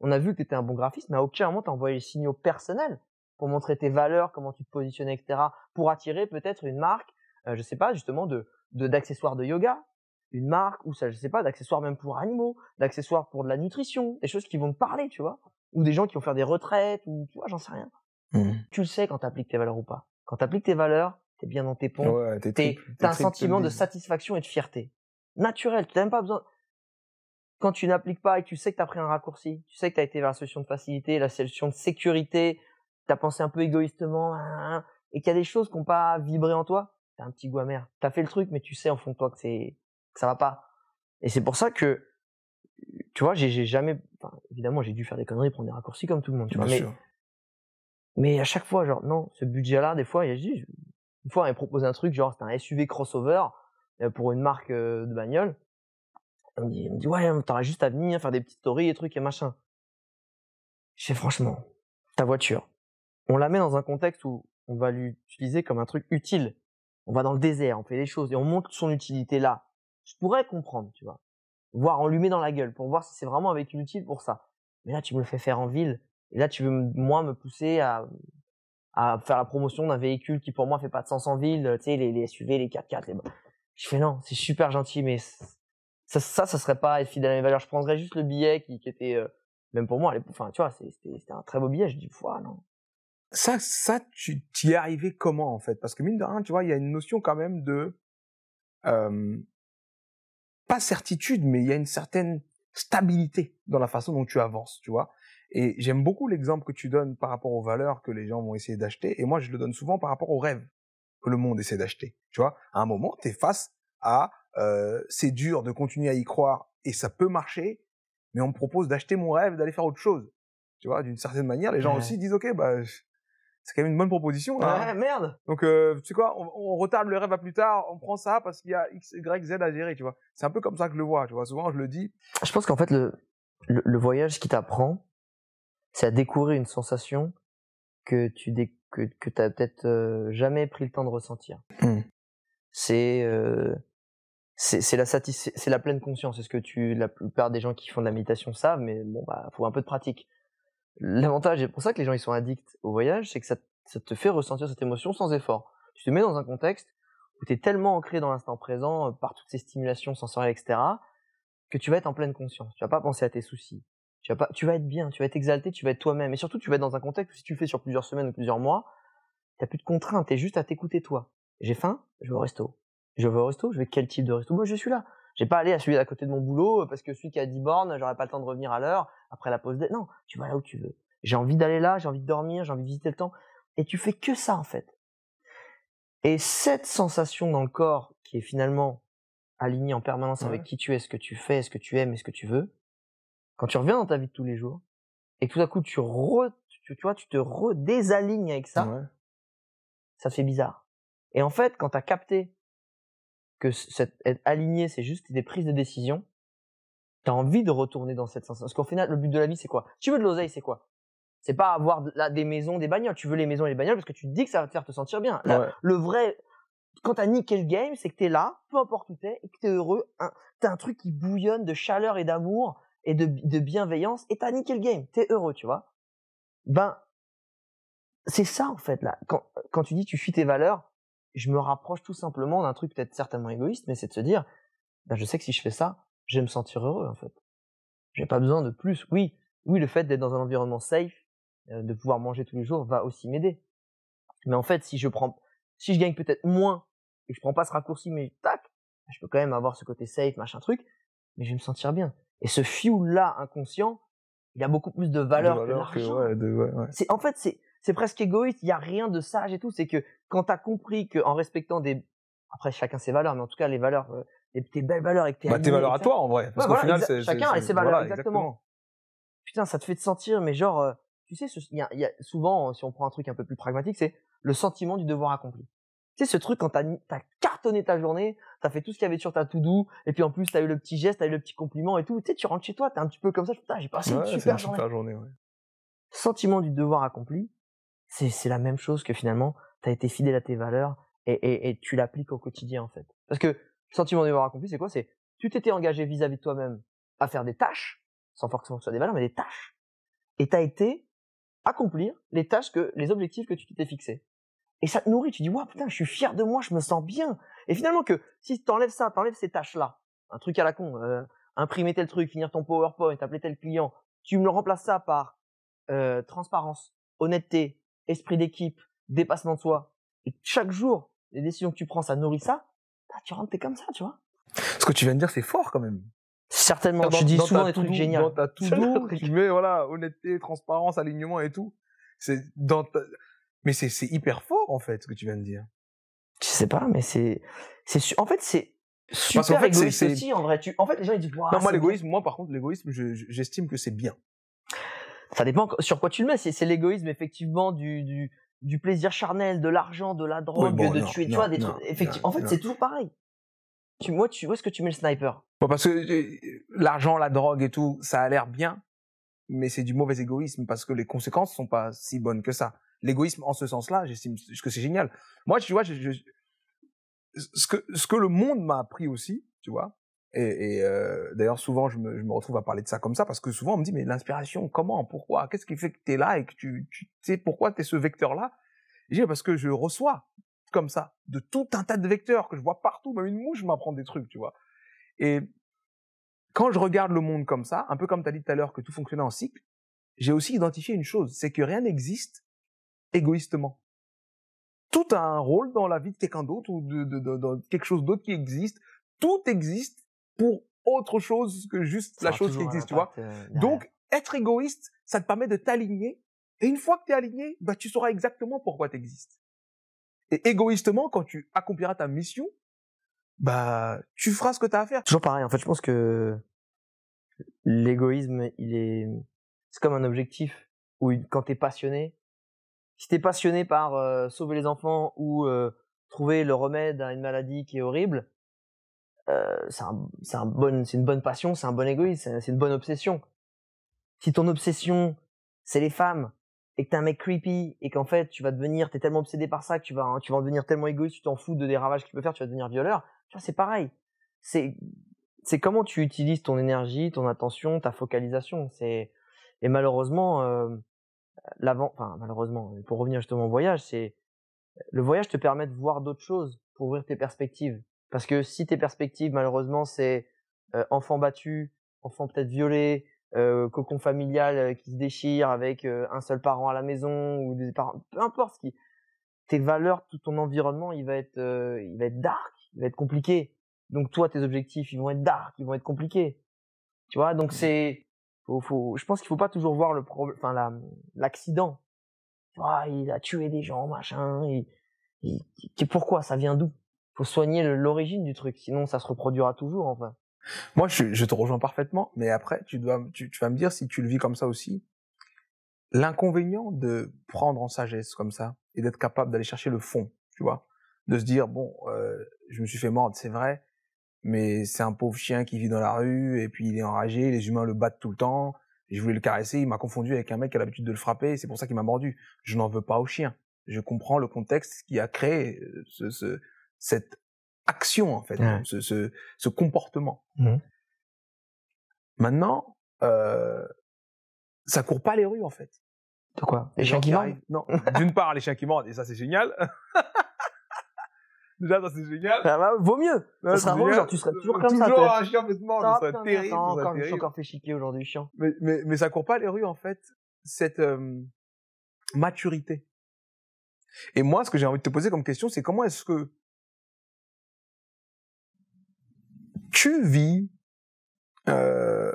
on a vu que tu étais un bon graphiste, mais à aucun moment t'as envoyé les signaux personnels pour montrer tes valeurs, comment tu te positionnais, etc. Pour attirer peut-être une marque, euh, je sais pas, justement, de d'accessoires de, yoga, une marque ou ça, je sais pas, d'accessoires même pour animaux, d'accessoires pour de la nutrition, des choses qui vont te parler, tu vois, ou des gens qui vont faire des retraites, ou tu vois, j'en sais rien. Mhm. Tu le sais quand t'appliques tes valeurs ou pas. Quand t'appliques tes valeurs, t'es bien dans tes pompes, Ouais, t'es t'as un sentiment de satisfaction et de fierté. Naturel, tu n'as même pas besoin. Quand tu n'appliques pas et que tu sais que tu as pris un raccourci, tu sais que tu as été vers la solution de facilité, la solution de sécurité, tu as pensé un peu égoïstement, hein, et qu'il y a des choses qui n'ont pas vibré en toi, tu as un petit goût amer. Tu as fait le truc, mais tu sais au fond de toi que, c'est, que ça va pas. Et c'est pour ça que, tu vois, j'ai, jamais. Enfin, évidemment, j'ai dû faire des conneries, prendre des raccourcis comme tout le monde, tu vois. Mais, mais à chaque fois, genre, non, ce budget-là, des fois, il y a dit, une fois, on m'a proposé un truc, genre, c'était un SUV crossover euh, pour une marque euh, de bagnole. On me dit, ouais, t'auras juste à venir faire des petites stories et trucs et machin. Je sais franchement, ta voiture, on la met dans un contexte où on va l'utiliser comme un truc utile. On va dans le désert, on fait des choses et on montre son utilité là. Je pourrais comprendre, tu vois. Voir, on lui met dans la gueule pour voir si c'est vraiment un véhicule utile pour ça. Mais là, tu me le fais faire en ville. Et là, tu veux, moi, me pousser à, à faire la promotion d'un véhicule qui, pour moi, fait pas de sens en ville. Tu sais, les, SUV, les 4x4. Les... Je fais non, c'est super gentil, mais ça, ça, serait pas être fidèle à mes valeurs. Je prendrais juste le billet qui, était, euh, même pour moi, enfin, tu vois, c'était un très beau billet. Je dis, foi, non. Ça, ça, tu y es arrivé comment, en fait? Parce que mine de rien, tu vois, il y a une notion quand même de... euh, pas certitude, mais il y a une certaine stabilité dans la façon dont tu avances, tu vois? Et j'aime beaucoup l'exemple que tu donnes par rapport aux valeurs que les gens vont essayer d'acheter. Et moi, je le donne souvent par rapport aux rêves que le monde essaie d'acheter. Tu vois, à un moment, tu es face à euh, c'est dur de continuer à y croire et ça peut marcher, mais on me propose d'acheter mon rêve, d'aller faire autre chose. Tu vois, d'une certaine manière, les gens Ouais. aussi disent ok, bah c'est quand même une bonne proposition. hein. Ouais, merde. Donc, euh, tu sais quoi, on, on retarde le rêve à plus tard, on prend ça parce qu'il y a X, Y, Z à gérer, tu vois. C'est un peu comme ça que je le vois, tu vois. Souvent, je le dis. Je pense qu'en fait, le, le, le voyage qui t'apprend, c'est à découvrir une sensation que tu dé, que, que peut-être euh, jamais pris le temps de ressentir. Mm. C'est euh, c'est c'est la c'est la pleine conscience. C'est ce que tu la plupart des gens qui font de la méditation savent, mais bon bah faut un peu de pratique. L'avantage, et pour ça que les gens ils sont addicts au voyage, c'est que ça, ça te fait ressentir cette émotion sans effort. Tu te mets dans un contexte où tu es tellement ancré dans l'instant présent euh, par toutes ces stimulations sensorielles, etc., que tu vas être en pleine conscience. Tu vas pas penser à tes soucis. Tu vas pas, tu vas être bien, tu vas être exalté, tu vas être toi-même. Et surtout, tu vas être dans un contexte où si tu le fais sur plusieurs semaines ou plusieurs mois, t'as plus de contraintes, t'es juste à t'écouter toi. J'ai faim, je vais au resto. Je vais au resto, je vais quel type de resto? Moi, je suis là. J'ai pas aller à celui à côté de mon boulot euh, parce que celui qui a 10 bornes, j'aurais pas le temps de revenir à l'heure après la pause. Non, tu vas là où tu veux. J'ai envie d'aller là, j'ai envie de dormir, j'ai envie de visiter le temps. Et tu fais que ça en fait. Et cette sensation dans le corps qui est finalement alignée en permanence avec qui tu es, ce que tu fais, ce que tu aimes et ce que tu veux, quand tu reviens dans ta vie de tous les jours et que tout à coup tu, re, tu, tu vois, tu te redésalignes avec ça, Ouais. ça fait bizarre. Et en fait, quand tu as capté que cette, être aligné, c'est juste des prises de décision, tu as envie de retourner dans cette sensation. Parce qu'au final, le but de la vie, c'est quoi? Tu veux de l'oseille, c'est quoi? C'est pas avoir de- là, des maisons, des bagnoles. Tu veux les maisons et les bagnoles parce que tu te dis que ça va te faire te sentir bien. Ouais. Le vrai, quand t'as niqué le game, c'est que t'es là, peu importe où t'es, et que t'es heureux. Hein, t'as un truc qui bouillonne de chaleur et d'amour et de, bienveillance, et t'as niqué le game. T'es heureux, tu vois. Ben, c'est ça en fait là. Quand, tu dis tu fuis tes valeurs, je me rapproche tout simplement d'un truc peut-être certainement égoïste, mais c'est de se dire, ben je sais que si je fais ça, je vais me sentir heureux en fait. J'ai pas besoin de plus. Oui, oui, le fait d'être dans un environnement safe, euh, de pouvoir manger tous les jours va aussi m'aider. Mais en fait, si je prends, si je gagne peut-être moins et je prends pas ce raccourci, mais tac, je peux quand même avoir ce côté safe, machin truc, mais je vais me sentir bien. Et ce fuel là inconscient, il a beaucoup plus de valeur, que l'argent. Ouais, de, ouais, ouais. C'est en fait c'est c'est presque égoïste. Il y a rien de sage et tout. C'est que quand t'as compris qu'en respectant des après chacun ses valeurs, mais en tout cas les valeurs, euh, tes belles valeurs et que t'es Bah, tes valeurs à toi en vrai. Parce qu'au voilà, final, chacun a ses valeurs, voilà, exactement. putain, ça te fait te sentir, mais genre, euh, tu sais, ce- il y a, il y a souvent, si on prend un truc un peu plus pragmatique, c'est le sentiment du devoir accompli. Tu sais, ce truc quand t'as as cartonné ta journée, t'as fait tout ce qu'il y avait sur ta to-do, et puis en plus t'as eu le petit geste, t'as eu le petit compliment et tout, tu sais, tu rentres chez toi, t'es un petit peu comme ça, putain, j'ai passé Ouais, une super une journée. super journée, ouais. Sentiment du devoir accompli, c'est c'est la même chose que finalement, t'as été fidèle à tes valeurs et, et, et tu l'appliques au quotidien en fait. Parce que sentiment du devoir accompli, c'est quoi? C'est tu t'étais engagé vis-à-vis de toi-même à faire des tâches, sans forcément que ce soit des valeurs, mais des tâches. Et t'as été accomplir les tâches que, les objectifs que tu t'étais fixés. Et ça te nourrit, tu dis, waouh, putain, je suis fier de moi, je me sens bien. Et finalement que, si t'enlèves ça, t'enlèves ces tâches-là, un truc à la con, euh, imprimer tel truc, finir ton PowerPoint, appeler tel client, tu me le remplaces ça par euh, transparence, honnêteté, esprit d'équipe, dépassement de soi. Et chaque jour, les décisions que tu prends, ça nourrit ça. bah, tu rentres, t'es comme ça, tu vois. Ce que tu viens de dire, c'est fort quand même. Certainement, Dans- tu dis souvent des trucs géniaux. Dans ta to-do, truc. [laughs] tu mets, voilà, honnêteté, transparence, alignement et tout. C'est dans ta- Mais c'est, hyper fort, en fait, ce que tu viens de dire. Je sais pas, mais c'est, en fait, c'est super qu'en fait, égoïste aussi, en vrai. Tu, en fait, les gens, ils disent, non, moi, l'égoïsme, moi, par contre, l'égoïsme, je- je- j'estime que c'est bien. Ça dépend sur quoi tu le mets. C'est, l'égoïsme, effectivement, du, du, du plaisir charnel, de l'argent, de la drogue, bon, de non, tuer, tu vois, des non, trucs. Effectivement, en fait, c'est toujours pareil. Tu, moi, tu, où est-ce que tu mets le sniper? Bon, parce que euh, l'argent, la drogue et tout, ça a l'air bien, mais c'est du mauvais égoïsme parce que les conséquences sont pas si bonnes que ça. L'égoïsme, en ce sens-là, j'estime que c'est génial. Moi, tu vois, ce que ce que le monde m'a appris aussi, tu vois. Et, et, euh, d'ailleurs, souvent, je me, je me retrouve à parler de ça comme ça parce que souvent, on me dit, mais l'inspiration, comment, pourquoi, qu'est-ce qui fait que tu es là et que tu, tu sais pourquoi tu es ce vecteur-là? Je dis, parce que je reçois comme ça de tout un tas de vecteurs que je vois partout, même une mouche m'apprend des trucs, tu vois. Et quand je regarde le monde comme ça, un peu comme tu as dit tout à l'heure que tout fonctionnait en cycle, j'ai aussi identifié une chose, c'est que rien n'existe égoïstement. Tout a un rôle dans la vie de quelqu'un d'autre ou de, de, de- de quelque chose d'autre qui existe. Tout existe pour autre chose que juste Ça la chose qui existe, tu vois. euh. Donc, être égoïste, ça te permet de t'aligner. Et une fois que tu es aligné, bah, tu sauras exactement pourquoi tu existes. Et égoïstement, quand tu accompliras ta mission, bah, tu feras ce que tu as à faire. Toujours pareil. En fait, je pense que l'égoïsme, il est, c'est comme un objectif où quand t'es passionné, si t'es passionné par euh, sauver les enfants ou euh, trouver le remède à une maladie qui est horrible, euh, c'est un, un bon, une bonne passion, c'est un bon égoïsme, c'est- une bonne obsession. Si ton obsession, c'est les femmes et que t'es un mec creepy et qu'en fait tu vas devenir, t'es tellement obsédé par ça que tu vas, tu vas en devenir tellement égoïste, tu t'en fous de des ravages qu'il peut faire, tu vas devenir violeur. C'est pareil. C'est, c'est comment tu utilises ton énergie, ton attention, ta focalisation. C'est et malheureusement, euh, l'avant, enfin malheureusement, pour revenir justement au voyage, c'est le voyage te permet de voir d'autres choses pour ouvrir tes perspectives. Parce que si tes perspectives, malheureusement, c'est euh, enfant battu, enfant peut-être violé, euh, cocon familial euh, qui se déchire avec euh, un seul parent à la maison ou des parents, peu importe ce qui, tes valeurs, tout ton environnement, il va être, il va être dark, il va être compliqué. Donc toi, tes objectifs, ils vont être dark, ils vont être compliqués. Tu vois, donc c'est, faut, faut, je pense qu'il faut pas toujours voir le problème, enfin la, l'accident. Ah, il a tué des gens, machin. Il, il- pourquoi Ça vient d'où? Faut soigner l'origine du truc, sinon ça se reproduira toujours. Enfin. Moi, je, te rejoins parfaitement, mais après, tu dois, tu vas me dire si tu le vis comme ça aussi. L'inconvénient de prendre en sagesse comme ça et d'être capable d'aller chercher le fond, tu vois, de se dire bon, euh, je me suis fait mordre, c'est vrai, mais c'est un pauvre chien qui vit dans la rue et puis il est enragé, les humains le battent tout le temps. Je voulais le caresser, il m'a confondu avec un mec qui a l'habitude de le frapper, c'est pour ça qu'il m'a mordu. Je n'en veux pas au chien. Je comprends le contexte qui a créé euh, ce, ce, cette action en fait, ce, ce, ce comportement. Mhm. Maintenant, euh, ça court pas les rues en fait. De quoi? Les gens chiens qui mordent? Non. [laughs] D'une part, les chiens qui mordent, et ça c'est génial. Déjà, ça c'est génial. Ah bah, Vaut mieux. Ça sera génial. genre, tu serais toujours comme ça. Toujours un chien Ah, ça serait terrible. attends, encore, je me suis encore fait chiquer aujourd'hui, chiant. Mais, mais, mais ça court pas les rues, en fait, cette euh, maturité. Et moi, ce que j'ai envie de te poser comme question, c'est comment est-ce que tu vis euh,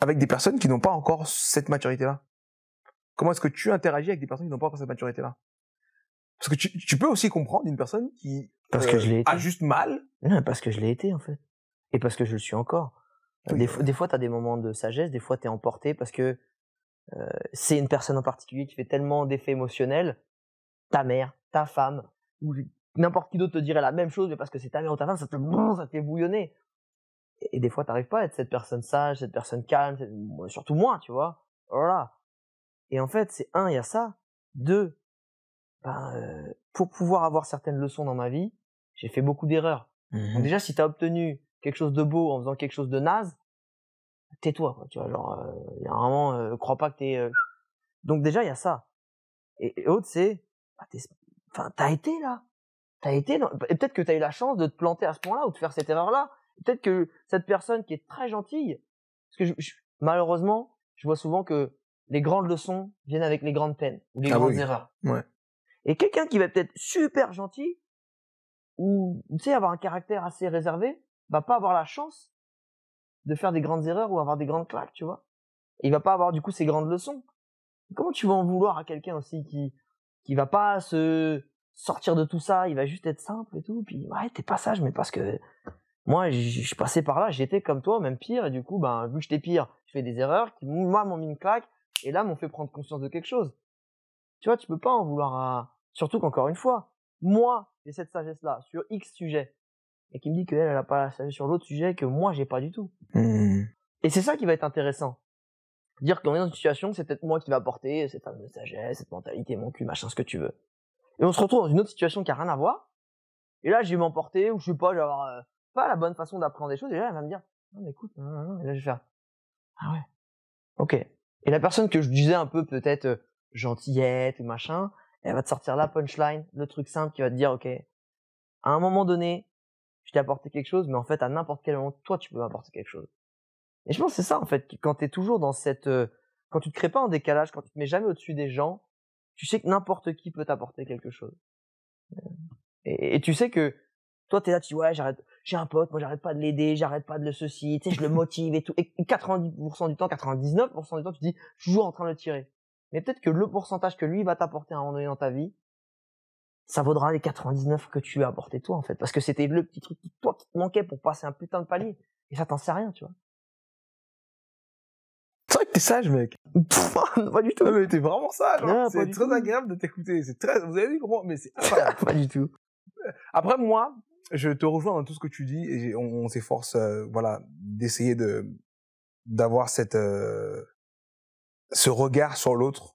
avec des personnes qui n'ont pas encore cette maturité-là? Comment est-ce que tu interagis avec des personnes qui n'ont pas encore cette maturité-là? Parce que tu, tu peux aussi comprendre une personne qui Parce que je l'ai été. a juste mal. Non, parce que je l'ai été, en fait. Et parce que je le suis encore. Oui, des, fois, des fois, t'as des moments de sagesse, des fois, t'es emporté parce que euh, c'est une personne en particulier qui fait tellement d'effets émotionnels. Ta mère, ta femme, ou n'importe qui d'autre te dirait la même chose, mais parce que c'est ta mère ou ta femme, ça te, ça te fait bouillonner. Et, et des fois, t'arrives pas à être cette personne sage, cette personne calme, cette- surtout moi, tu vois. Voilà. Et en fait, c'est un, il y a ça. Deux, ben, euh, pour pouvoir avoir certaines leçons dans ma vie, j'ai fait beaucoup d'erreurs. Donc déjà, si t'as obtenu quelque chose de beau en faisant quelque chose de naze, tais-toi, tu vois, genre, euh, il y a un moment, euh, crois pas que t'es... euh, Donc déjà, il y a ça. Et, et autre, c'est, bah, enfin, t'as été là. T'as été dans... Et peut-être que t'as eu la chance de te planter à ce point-là ou de faire cette erreur-là. Peut-être que cette personne qui est très gentille, parce que je- je- malheureusement, je vois souvent que les grandes leçons viennent avec les grandes peines ou les Ah grandes oui. erreurs. Ouais. Et quelqu'un qui va peut-être super gentil ou tu sais avoir un caractère assez réservé, va pas avoir la chance de faire des grandes erreurs ou avoir des grandes claques, tu vois. Et il va pas avoir du coup ces grandes leçons. Comment tu vas en vouloir à quelqu'un aussi qui qui va pas se sortir de tout ça, il va juste être simple et tout, puis ouais, t'es pas sage mais parce que moi je passé par là, j'étais comme toi, même pire et du coup ben vu que j'étais pire, je fais des erreurs qui moi m'ont mis une claque et là m'ont fait prendre conscience de quelque chose. Tu vois, tu peux pas en vouloir à surtout qu'encore une fois, moi, j'ai cette sagesse là sur X sujet et qui me dit qu'elle elle a pas la sagesse sur l'autre sujet que moi j'ai pas du tout. Hmm. Et c'est ça qui va être intéressant. Dire qu'on est dans une situation, c'est peut-être moi qui va apporter cette fameuse sagesse, cette mentalité, mon cul, machin, ce que tu veux. Et on se retrouve dans une autre situation qui a rien à voir. Et là, je vais m'emporter, ou je sais pas, je vais avoir euh, pas la bonne façon d'apprendre des choses. Et là, elle va me dire, non, mais écoute, non, non, non. Et là, je vais faire, ah ouais, ok. Et la personne que je disais un peu peut-être euh, gentillette ou machin, elle va te sortir la punchline, le truc simple qui va te dire, ok, à un moment donné, je t'ai apporté quelque chose, mais en fait, à n'importe quel moment, toi, tu peux m'apporter quelque chose. Et je pense que c'est ça, en fait, quand tu es toujours dans cette... euh, quand tu te crées pas en décalage, quand tu te mets jamais au-dessus des gens, tu sais que n'importe qui peut t'apporter quelque chose. Euh, Et, tu sais que toi, tu es là, tu dis, ouais, j'arrête, j'ai un pote, moi, j'arrête pas de l'aider, j'arrête pas de le ceci, tu sais, je le motive et tout. Et 90% du temps, 99% du temps, tu dis, toujours en train de le tirer. Mais peut-être que le pourcentage que lui va t'apporter à un moment donné dans ta vie, ça vaudra les 99 que tu lui as apporté toi, en fait. Parce que c'était le petit truc qui, toi, qui te manquait pour passer un putain de palier. Et ça, t'en sais rien, tu vois. C'est vrai que t'es sage, mec. [laughs] pas du tout. Non, mais t'es vraiment sage. hein. C'est très tout. agréable de t'écouter. C'est très. Vous avez vu comment Mais c'est [laughs] pas du tout. Après, moi, je te rejoins dans tout ce que tu dis et on s'efforce, euh, voilà, d'essayer de d'avoir cette euh, ce regard sur l'autre.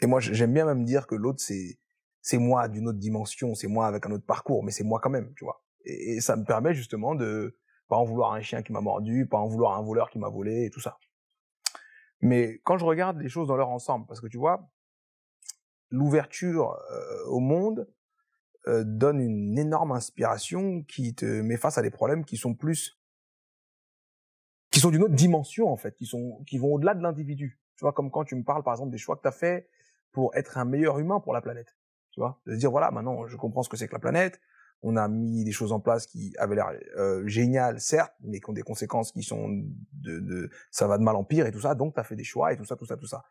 Et moi, j'aime bien même dire que l'autre c'est c'est moi d'une autre dimension, c'est moi avec un autre parcours, mais c'est moi quand même, tu vois. Et, ça me permet justement de pas en vouloir un chien qui m'a mordu, pas en vouloir un voleur qui m'a volé et tout ça. Mais quand je regarde les choses dans leur ensemble, parce que tu vois, l'ouverture euh, au monde euh, donne une énorme inspiration qui te met face à des problèmes qui sont plus qui sont d'une autre dimension en fait, qui sont qui vont au-delà de l'individu. Tu vois, comme quand tu me parles par exemple des choix que tu as fait pour être un meilleur humain pour la planète. Tu vois, de dire voilà, maintenant je comprends ce que c'est que la planète. On a mis des choses en place qui avaient l'air euh, géniales, certes, mais qui ont des conséquences qui sont de, de ça va de mal en pire et tout ça. Donc tu as fait des choix et tout ça, tout ça, tout ça.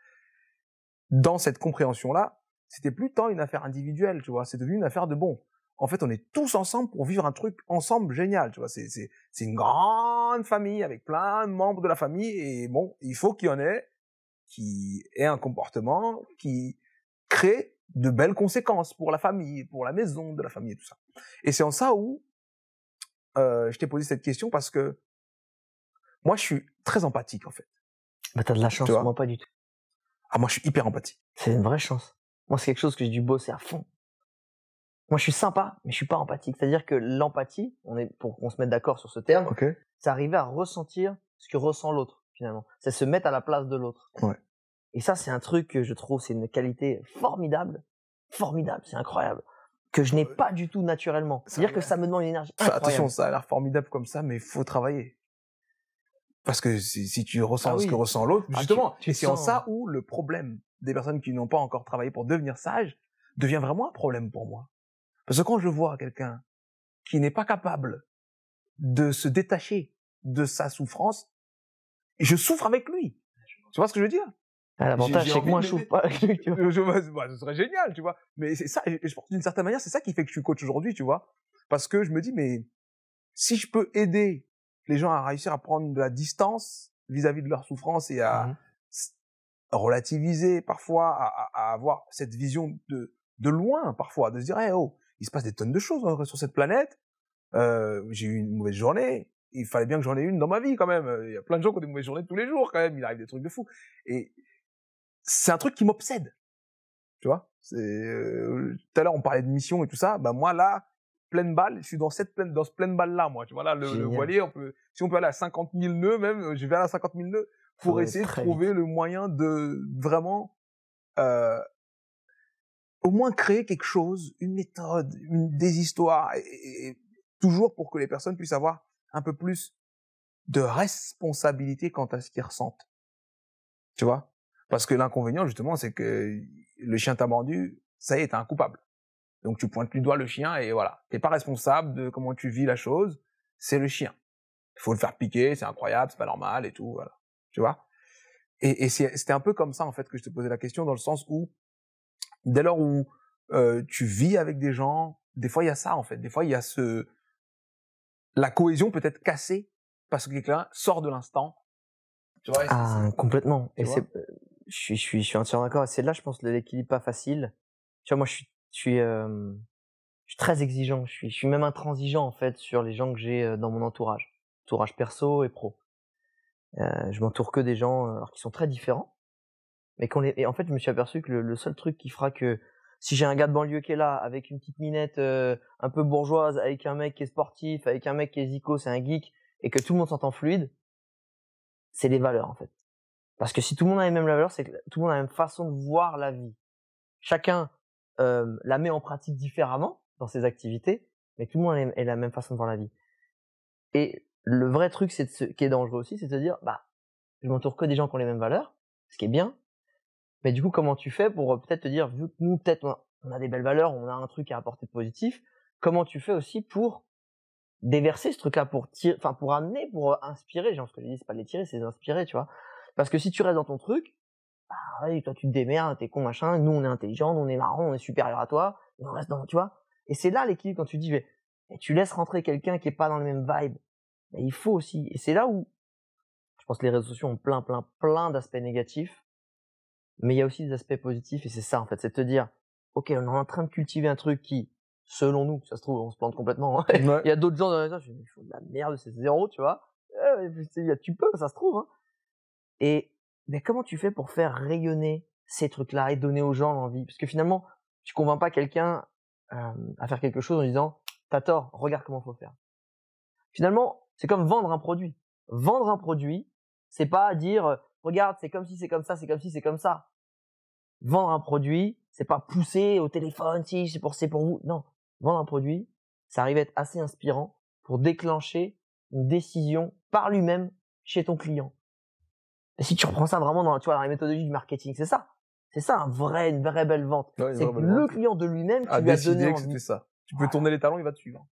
Dans cette compréhension-là, c'était plus tant une affaire individuelle, tu vois? C'est devenu une affaire de bon. En fait, on est tous ensemble pour vivre un truc ensemble génial, tu vois? C'est c'est c'est une grande famille avec plein de membres de la famille et bon, il faut qu'il y en ait qui aient un comportement qui crée de belles conséquences pour la famille, pour la maison de la famille et tout ça. Et c'est en ça où euh, je t'ai posé cette question parce que moi, je suis très empathique en fait. Bah, t'as de la chance, moi pas du tout. Ah, moi, je suis hyper empathique. C'est une vraie chance. Moi, c'est quelque chose que j'ai dû bosser à fond. Moi, je suis sympa, mais je suis pas empathique. C'est-à-dire que l'empathie, on est pour qu'on se mette d'accord sur ce terme, Ok. c'est arriver à ressentir ce que ressent l'autre finalement. C'est se mettre à la place de l'autre. Ouais. Et ça, c'est un truc que je trouve, c'est une qualité formidable, formidable, c'est incroyable, que je n'ai pas du tout naturellement. C'est-à-dire que ça me demande une énergie incroyable. attention, ça a l'air formidable comme ça, mais il faut travailler. Parce que si, si tu ressens Ah ce que ressent l'autre, Ah, tu- justement, tu et c'est en ça hein. où le problème des personnes qui n'ont pas encore travaillé pour devenir sages devient vraiment un problème pour moi. Parce que quand je vois quelqu'un qui n'est pas capable de se détacher de sa souffrance, je souffre avec lui. Tu vois ce que je veux dire? Ah, L'avantage, c'est que moi, je l'aider. pas avec lui, tu vois. [laughs] Je- bah, ce serait génial, tu vois. Mais c'est ça, et je pense d'une certaine manière, c'est ça qui fait que je suis coach aujourd'hui, tu vois. Parce que je me dis, mais si je peux aider les gens à réussir à prendre de la distance vis-à-vis de leur souffrance et à s- relativiser parfois, à, avoir cette vision de, de loin parfois, de se dire, Eh, oh, il se passe des tonnes de choses hein, sur cette planète. Euh, j'ai eu une mauvaise journée. Il fallait bien que j'en ai une dans ma vie quand même. Il y a plein de gens qui ont des mauvaises journées tous les jours quand même. Il arrive des trucs de fou. Et c'est un truc qui m'obsède. Tu vois? C'est euh, tout à l'heure on parlait de mission et tout ça. Bah moi là, pleine balle, je suis dans cette pleine dans ce pleine balle là moi. Tu vois là le, voilier, on peut si on peut aller à 50 000 nœuds même, euh, je vais aller à 50 000 nœuds pour essayer de trouver le moyen de vraiment euh, au moins créer quelque chose, une méthode, une, des histoires, et toujours pour que les personnes puissent avoir un peu plus de responsabilité quant à ce qu'ils ressentent. Tu vois? Parce que l'inconvénient, justement, c'est que le chien t'a mordu, ça y est, t'es un coupable. Donc tu pointes du doigt le chien et voilà. T'es pas responsable de comment tu vis la chose, c'est le chien. Il faut le faire piquer, c'est incroyable, c'est pas normal et tout, voilà. Tu vois? Et, et c'était un peu comme ça, en fait, que je te posais la question, dans le sens où, dès lors où euh, tu vis avec des gens, des fois il y a ça, en fait. Des fois il y a ce... La cohésion peut être cassée parce que quelqu'un sort de l'instant. Tu vois Ah, complètement. Tu Et c'est, je suis, je suis, je suis entièrement d'accord. Et c'est là, je pense, l'équilibre pas facile. Tu vois, moi, je suis, je suis, euh, je suis très exigeant. Je suis, je suis même intransigeant, en fait, sur les gens que j'ai dans mon entourage. Entourage perso et pro. Euh, je m'entoure que des gens, alors, qui sont très différents. Mais qu'on les, et en fait, je me suis aperçu que le, le seul truc qui fera que, si j'ai un gars de banlieue qui est là, avec une petite minette euh, un peu bourgeoise, avec un mec qui est sportif, avec un mec qui est zico, c'est un geek, et que tout le monde s'entend fluide, c'est les valeurs en fait. Parce que si tout le monde a les mêmes valeurs, c'est que tout le monde a la même façon de voir la vie. Chacun euh, la met en pratique différemment dans ses activités, mais tout le monde a la même façon de voir la vie. Et le vrai truc, c'est se- qui est dangereux aussi, c'est de se dire, bah, je m'entoure que des gens qui ont les mêmes valeurs, ce qui est bien. Mais du coup, comment tu fais pour euh, peut-être te dire, vu que nous, peut-être, on a, des belles valeurs, on a un truc à apporter de positif, comment tu fais aussi pour déverser ce truc-là, pour tirer, enfin, pour amener, pour euh, inspirer, genre, ce que je dis, c'est pas les tirer, c'est les inspirer, tu vois. Parce que si tu restes dans ton truc, bah, ouais, toi, tu te démerdes, t'es con, machin, nous, on est intelligent, on est marrant, on est supérieur à toi, on reste dans, tu vois. Et c'est là l'équilibre quand tu dis, mais, tu laisses rentrer quelqu'un qui est pas dans le même vibe. Mais il faut aussi, et c'est là où, je pense que les réseaux sociaux ont plein, plein, plein d'aspects négatifs, mais il y a aussi des aspects positifs, et c'est ça, en fait, c'est de te dire, ok, on est en train de cultiver un truc qui, selon nous, ça se trouve, on se plante complètement. hein. Ouais. Il y a d'autres gens dans les réseaux, je ils font de la merde, c'est zéro, tu vois. Euh, tu peux, ça se trouve. Hein. Et mais comment tu fais pour faire rayonner ces trucs-là et donner aux gens l'envie? Parce que finalement, tu convaincs pas quelqu'un euh, à faire quelque chose en disant, t'as tort, regarde comment faut faire. Finalement, c'est comme vendre un produit. Vendre un produit, c'est pas dire, regarde, c'est comme si, c'est comme ça, c'est comme si, c'est comme ça. Vendre un produit, c'est pas pousser au téléphone, si, c'est pour, c'est pour vous. Non. Vendre un produit, ça arrive à être assez inspirant pour déclencher une décision par lui-même chez ton client. Et si tu reprends ça vraiment dans, tu vois, dans la méthodologie du marketing, c'est ça. C'est ça, un vrai, une vraie belle vente. Ouais, c'est le vente. client de lui-même qui a lui a donné que c'était ça. Tu peux tourner les talons, il va te suivre.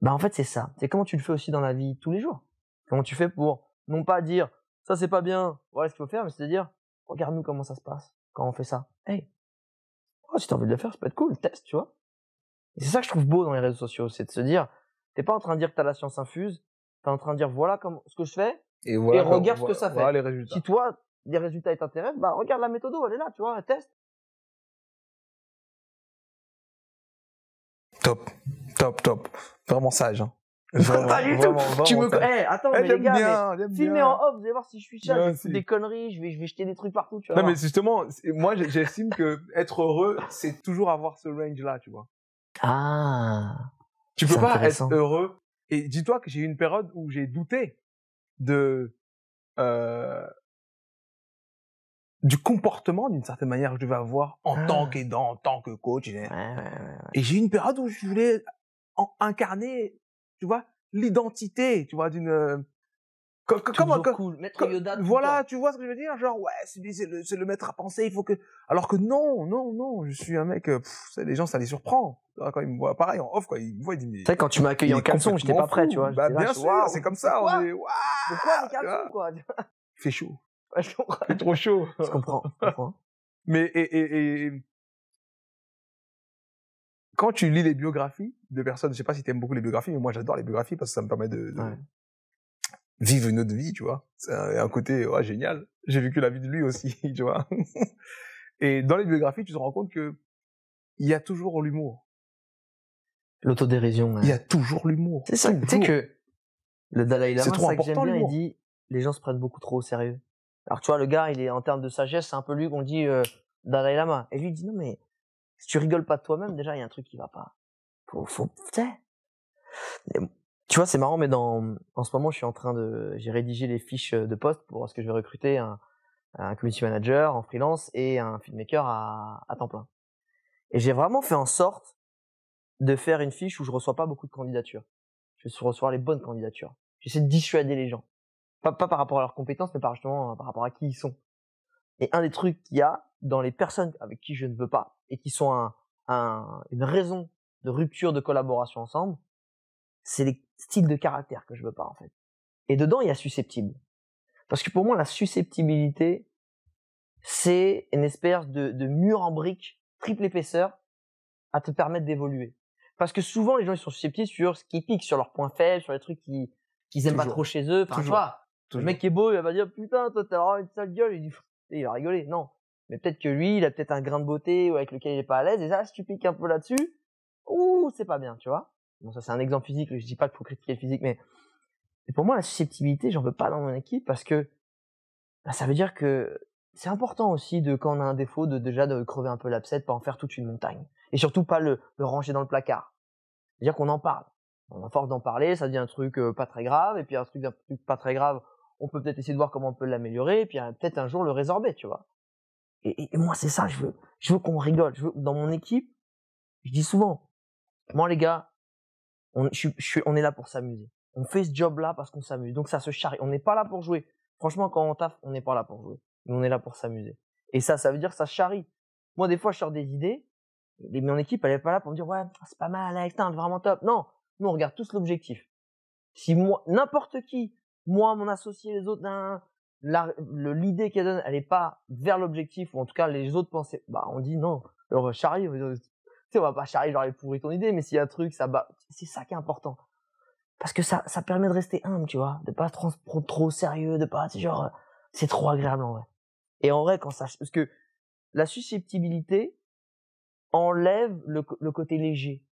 Bah en fait c'est ça. C'est comment tu le fais aussi dans la vie tous les jours. Comment tu fais pour non pas dire ça c'est pas bien, voilà ce qu'il faut faire, mais c'est de dire regarde nous comment ça se passe quand on fait ça. Hey, oh, si t'as envie de le faire, ça peut être cool, teste, tu vois. Et c'est ça que je trouve beau dans les réseaux sociaux, c'est de se dire t'es pas en train de dire que t'as la science infuse, t'es en train de dire voilà comment ce que je fais. Et, voilà, Et regarde ce que ça fait. Voilà les résultats. Si toi les résultats ils t'intéressent, bah regarde la méthode, elle est là, tu vois, teste. Top, top, top. Vraiment sage. Hein. [laughs] Pas Vraiment, du tout. vraiment, tu vraiment me, sage. Eh, attends, Eh, mais les gars, mais bien, j'aime filmez bien. en off, vous allez voir si je suis chat, foutre des conneries, je vais, je vais jeter des trucs partout, tu vois. Non, mais justement, c'est- moi, j'estime que être heureux, c'est toujours avoir ce range-là, tu vois. Ah. Tu peux C'est pas être heureux. Et dis-toi que j'ai eu une période où j'ai douté de euh, du comportement d'une certaine manière que je devais avoir en Ah. tant qu'aidant, en tant que coach. Et, Ouais, ouais, ouais, ouais. et j'ai eu une période où je voulais en- incarner, tu vois, l'identité, tu vois, d'une euh, co- co- comme, Toujours comme- cool. Maître comme- Yoda. voilà, tu vois ce que je veux dire, genre ouais, c'est lui, c'est le, c'est le maître à penser, il faut que, alors que non, non, non, je suis un mec, euh, pff, ça, les gens ça les surprend quand ils me voient pareil en off, quoi, ils me voient, ils disent Tu sais, quand tu m'as accueilli il en caleçon, j'étais pas prêt, fou. tu vois. Bah, là, bien sûr, c'est comme ça. Pourquoi On est, Waouh, Pourquoi les caleçons, quoi? Il [laughs] fait chaud. Il fait trop chaud. Je comprends. je comprends. Mais et, et, et quand tu lis les biographies de personnes, je sais pas si tu aimes beaucoup les biographies, mais moi j'adore les biographies parce que ça me permet de, de Ouais. vivre une autre vie, tu vois. C'est un, un côté ouais, génial. J'ai vécu la vie de lui aussi, [laughs] tu vois. Et dans les biographies, tu te rends compte que il y a toujours l'humour. L'autodérision. ouais. Il y a toujours l'humour. C'est ça. Tu sais que le Dalai Lama, C'est trop ça que j'aime important, bien, il dit les gens se prennent beaucoup trop au sérieux. Alors tu vois, le gars, il est en termes de sagesse, c'est un peu lui qu'on dit euh, Dalai Lama. Et lui, il dit non, mais si tu rigoles pas de toi-même, déjà, il y a un truc qui va pas. Faut, faut, tu vois, c'est marrant, mais dans, en ce moment, je suis en train de, j'ai rédigé les fiches de poste pour ce que je vais recruter un, un community manager en freelance et un filmmaker à, à temps plein. Et j'ai vraiment fait en sorte de faire une fiche où je reçois pas beaucoup de candidatures. Je vais recevoir les bonnes candidatures. J'essaie de dissuader les gens. Pas, pas par rapport à leurs compétences, mais par justement par rapport à qui ils sont. Et un des trucs qu'il y a dans les personnes avec qui je ne veux pas et qui sont un, un, une raison de rupture de collaboration ensemble, c'est les styles de caractère que je veux pas en fait. Et dedans, il y a susceptible. Parce que pour moi, la susceptibilité, c'est une espèce de, de mur en brique, triple épaisseur, à te permettre d'évoluer. Parce que souvent, les gens, ils sont susceptibles sur ce qui pique, sur leurs points faibles, sur les trucs qui, qu'ils aiment pas trop chez eux. Enfin, tu vois, le mec qui est beau, il va dire, putain, toi, t'as vraiment une sale gueule. Il dit, il va rigoler. Non. Mais peut-être que lui, il a peut-être un grain de beauté avec lequel il est pas à l'aise. Et ça, si tu piques un peu là-dessus, ouh, c'est pas bien, tu vois. Bon, ça, c'est un exemple physique. Je dis pas qu'il faut critiquer le physique, mais pour moi, la susceptibilité, j'en veux pas dans mon équipe parce que bah, ça veut dire que c'est important aussi de, quand on a un défaut, de déjà de crever un peu l'abcès, pas en faire toute une montagne. Et surtout pas le, ranger dans le placard. C'est-à-dire qu'on en parle. On a force d'en parler, ça devient un truc euh, pas très grave, et puis un truc, un truc pas très grave, on peut peut-être essayer de voir comment on peut l'améliorer, et puis euh, peut-être un jour le résorber, tu vois. Et, et- et moi, c'est ça, je veux, je veux qu'on rigole. Je veux, dans mon équipe, je dis souvent, moi les gars, on, je je on est là pour s'amuser. On fait ce job-là parce qu'on s'amuse. Donc ça se charrie. On n'est pas là pour jouer. Franchement, quand on taffe, on n'est pas là pour jouer. Mais on est là pour s'amuser. Et ça, ça veut dire que ça charrie. Moi, des fois, je sors des idées, et mon équipe, elle est pas là pour me dire, ouais, c'est pas mal, Alex, t'es vraiment top. Non. Nous, on regarde tous l'objectif. Si moi, n'importe qui, moi, mon associé, les autres, l'idée qu'elle donne, elle est pas vers l'objectif, ou en tout cas, les autres pensaient, bah, on dit non, alors, charrie, sais, on va pas charrier, genre, elle pourrit ton idée, mais s'il y a un truc, ça bat, c'est ça qui est important. Parce que ça, ça permet de rester humble, tu vois, de pas trop, trop, trop sérieux, de pas, tu sais, genre, euh, c'est trop agréable en vrai. Et en vrai, quand ça, parce que la susceptibilité enlève le, le côté léger.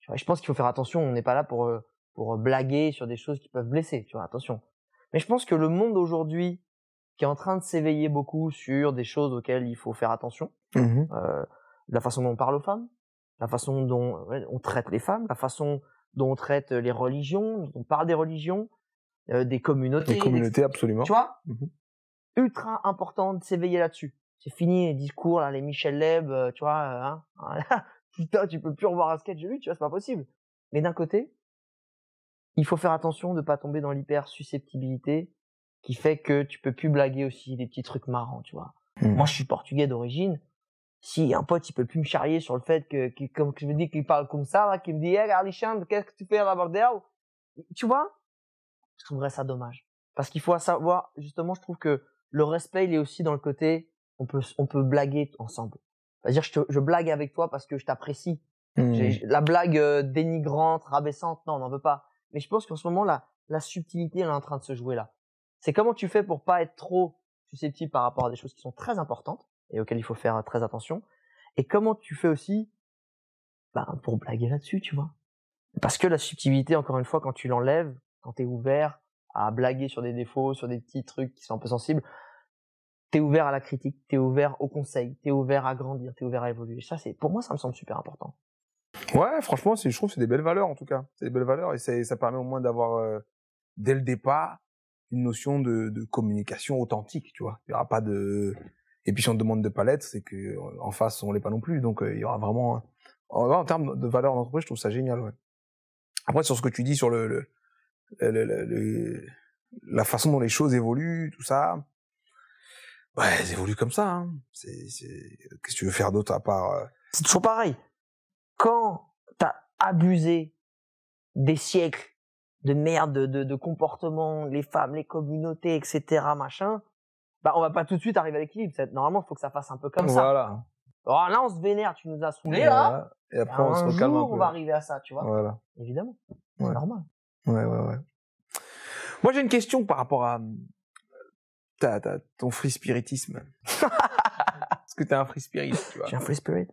Tu vois, je pense qu'il faut faire attention, on n'est pas là pour, euh, pour blaguer sur des choses qui peuvent blesser, tu vois, attention. Mais je pense que le monde aujourd'hui, qui est en train de s'éveiller beaucoup sur des choses auxquelles il faut faire attention, Mhm. euh, la façon dont on parle aux femmes, la façon dont ouais, on traite les femmes, la façon dont on traite les religions, on parle des religions, euh, des communautés. Des- communautés, absolument. Tu vois? Mhm. Ultra important de s'éveiller là-dessus. C'est fini les discours, là, les Michel Leb, euh, tu vois, euh, hein, [laughs] voilà. Putain, tu peux plus revoir un sketch de lui, tu vois, c'est pas possible. Mais d'un côté, il faut faire attention de pas tomber dans l'hyper susceptibilité qui fait que tu peux plus blaguer aussi des petits trucs marrants, tu vois. Mhm. Moi, je suis portugais d'origine. Si un pote, il peut plus me charrier sur le fait que, que- comme que je me dis qu'il parle comme ça, là, qu'il me dit, hey, Alexandre, qu'est-ce que tu fais à la bordel? Tu vois? Je trouverais ça dommage. Parce qu'il faut savoir, justement, je trouve que le respect, il est aussi dans le côté, on peut, on peut blaguer ensemble. C'est-à-dire, je, te- je blague avec toi parce que je t'apprécie. J'ai- La blague euh, dénigrante, rabaissante, non, on n'en veut pas. Mais je pense qu'en ce moment, la, la subtilité, elle est en train de se jouer là. C'est comment tu fais pour pas être trop susceptible par rapport à des choses qui sont très importantes et auxquelles il faut faire très attention. Et comment tu fais aussi ben, pour blaguer là-dessus, tu vois? Parce que la subtilité, encore une fois, quand tu l'enlèves, quand tu es ouvert à blaguer sur des défauts, sur des petits trucs qui sont un peu sensibles, tu es ouvert à la critique, tu es ouvert au conseil, tu es ouvert à grandir, tu es ouvert à évoluer. Ça, c'est pour moi, ça me semble super important. Ouais, franchement, je trouve que c'est des belles valeurs en tout cas. C'est des belles valeurs et ça permet au moins d'avoir euh, dès le départ une notion de, de communication authentique, tu vois. Il y aura pas de et puis si on demande de pas l'être, c'est que euh, en face on l'est pas non plus. Donc euh, il y aura vraiment en, en termes de valeurs d'entreprise, je trouve ça génial. Ouais. Après sur ce que tu dis sur le, le, le- le- la façon dont les choses évoluent, tout ça, ouais, elles évoluent comme ça. Hein. Qu'est-ce que tu veux faire d'autre à part euh, C'est toujours pareil. Quand t'as abusé des siècles de merde, de, de, de comportement, les femmes, les communautés, etc., machin, bah on va pas tout de suite arriver à l'équilibre. Normalement, il faut que ça fasse un peu comme ça. Voilà. Alors là, on se vénère, tu nous as saoulés, là. Et après, on un se jour, un peu. on va arriver à ça, tu vois. Voilà. Évidemment. C'est Ouais. normal. Ouais, ouais, ouais. Moi, j'ai une question par rapport à hum, ta, ta- ton free spiritisme. [laughs] Est-ce que t'es un free spirit, tu vois? J'ai un free spirit.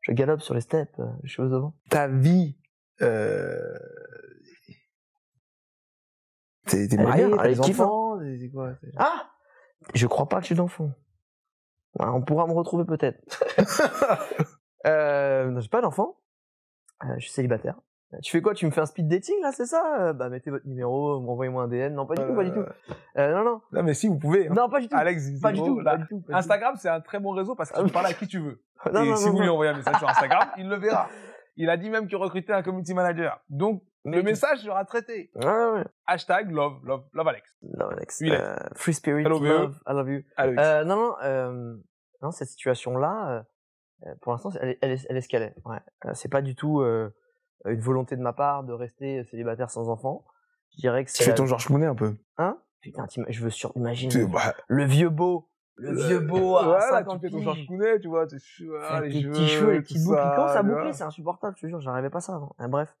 Je galope sur les steppes, euh, je suis aux devant. Ta vie, euh... T'es marié, t'as des enfants, quoi Ah Je crois pas que j'ai d'enfant. Ouais, on pourra me retrouver peut-être. [laughs] euh, non, j'ai pas d'enfant. Euh, je suis célibataire. Tu fais quoi? Tu me fais un speed dating là, c'est ça? Euh, Bah mettez votre numéro, m'envoyez-moi un DM. Non, pas du tout, pas du tout. Euh, non, non. Non, mais si, vous pouvez. hein. Non, pas du tout. Alex, pas du tout, là. pas du tout. pas du tout. Instagram, c'est un très bon réseau parce que tu peux parler à qui tu veux. [laughs] Non, et non, si non, vous lui envoyez un message sur Instagram, il le verra. Il a dit même qu'il recrutait un community manager. Donc, le tu- message sera traité. Ouais. Hashtag love, love, love Alex. Non, Alex. Euh, free spirit, I love you. love, I love you. Alex. Euh, non, non, euh, non, cette situation-là, pour l'instant, elle, est- elle, est, elle est ce qu'elle est. Ouais. C'est pas du tout euh, une volonté de ma part de rester célibataire sans enfant. Je dirais que tu c'est. fais la- ton Georges Clooney un peu. Hein? Putain, je veux sur. Imagine Tu- le, bah, le vieux beau. Le vieux beau à voilà, 50 tu fais ton. Georges Clooney, tu vois, tes cheveux, ah, Avec les les petits cheveux, les petites tout boucles. ça, tu boucler, vois. c'est insupportable, je te jure, j'arrivais pas à ça avant. Hein, bref.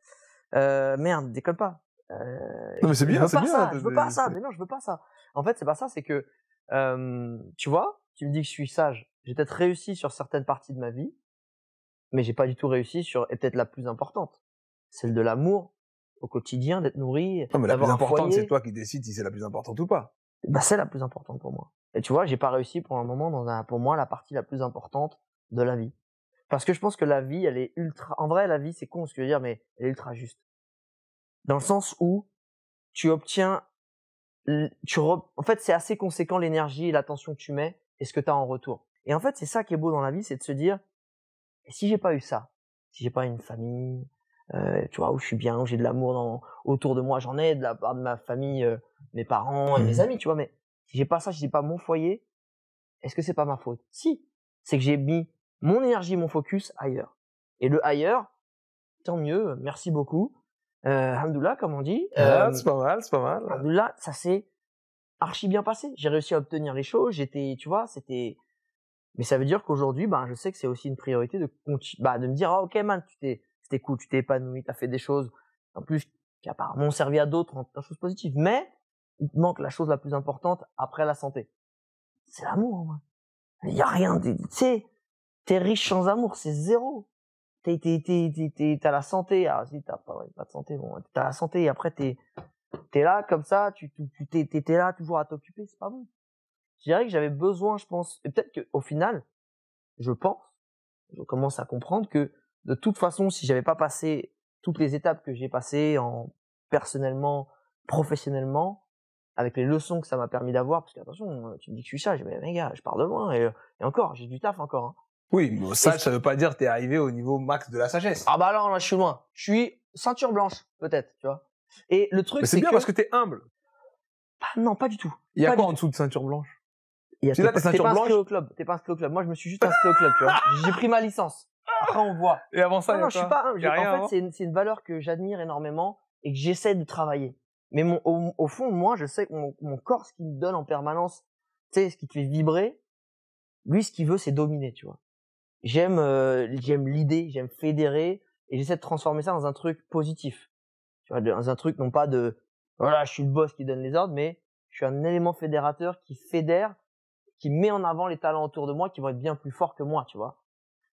Euh, merde, décolle pas. Euh, Non, mais c'est bien, c'est bien. ça, je veux pas ça, mais non, je veux pas ça. En fait, c'est pas ça, c'est que, euh, tu vois, tu me dis que je suis sage. J'ai peut-être réussi sur certaines parties de ma vie, mais j'ai pas du tout réussi sur, et peut-être la plus importante, celle de l'amour au quotidien, d'être nourri, Non, mais la plus importante, c'est toi qui décides si c'est la plus importante ou pas. Bah, c'est la plus importante pour moi. Et tu vois, j'ai pas réussi pour un moment dans un, pour moi, la partie la plus importante de la vie. Parce que je pense que la vie, elle est ultra, en vrai, la vie, c'est con ce que je veux dire, mais elle est ultra juste. Dans le sens où tu obtiens, tu re- en fait, c'est assez conséquent l'énergie et l'attention que tu mets et ce que tu as en retour. Et en fait, c'est ça qui est beau dans la vie, c'est de se dire, et si j'ai pas eu ça, si j'ai pas une famille, euh, tu vois, où je suis bien, où j'ai de l'amour dans, autour de moi, j'en ai de la part de ma famille, euh, mes parents et mes Mhm. amis, tu vois, mais si j'ai pas ça, si j'ai pas mon foyer, est-ce que c'est pas ma faute? Si, c'est que j'ai mis mon énergie, mon focus ailleurs. Et le ailleurs, tant mieux, merci beaucoup. Euh, comme on dit. Ah, Euh, c'est pas mal, c'est pas mal. Alhamdoulilah, ça s'est archi bien passé. J'ai réussi à obtenir les choses. J'étais, tu vois, c'était. Mais ça veut dire qu'aujourd'hui, ben, je sais que c'est aussi une priorité de bah, de me dire, ah, ok, man, tu t'es, c'était cool, tu t'es épanoui, t'as fait des choses, en plus, qui apparemment ont servi à d'autres en, en choses positives. Mais, il te manque la chose la plus importante après la santé. C'est l'amour. Il y a rien, de- tu sais, t'es riche sans amour, c'est zéro. T'es, t'es, t'as la santé, ah, si, t'as pas, de santé, bon, t'as la santé, et après, t'es, là, comme ça, tu, t'es, là, toujours à t'occuper, c'est pas bon. Je dirais que j'avais besoin, je pense, et peut-être qu'au final, je pense, je commence à comprendre que, de toute façon, si j'avais pas passé toutes les étapes que j'ai passées en, personnellement, professionnellement, avec les leçons que ça m'a permis d'avoir, parce que attention, tu me dis que je suis sage, mais les gars, je pars de loin, et, euh, encore, j'ai du taf encore, hein. Oui, mais sage, ça veut pas dire que t'es arrivé au niveau max de la sagesse. Ah bah alors là, je suis loin. Je suis ceinture blanche, peut-être, tu vois. Et le truc, c'est bien que... parce que t'es humble. Ah, non, pas du tout. Il y a Pas quoi en dessous de ceinture blanche? Il y a- T'es pas, inscrit au club. T'es pas inscrit au club. Moi, je me suis juste inscrit au club, tu vois. J'ai pris ma licence. Après, on voit. Et avant ça, Non, il y a non, je suis pas. humble. Y a J'ai- rien en fait, c'est une, c'est une valeur que j'admire énormément et que j'essaie de travailler. Mais mon, au, au fond, moi, je sais que mon, mon corps, ce qu'il me donne en permanence, tu sais, ce qui te fait vibrer, lui, ce qu'il veut, c'est dominer, tu vois. J'aime, euh, j'aime l'idée, j'aime fédérer et j'essaie de transformer ça dans un truc positif. Tu vois, dans un truc non pas de, voilà, je suis le boss qui donne les ordres, mais je suis un élément fédérateur qui fédère, qui met en avant les talents autour de moi qui vont être bien plus forts que moi, tu vois.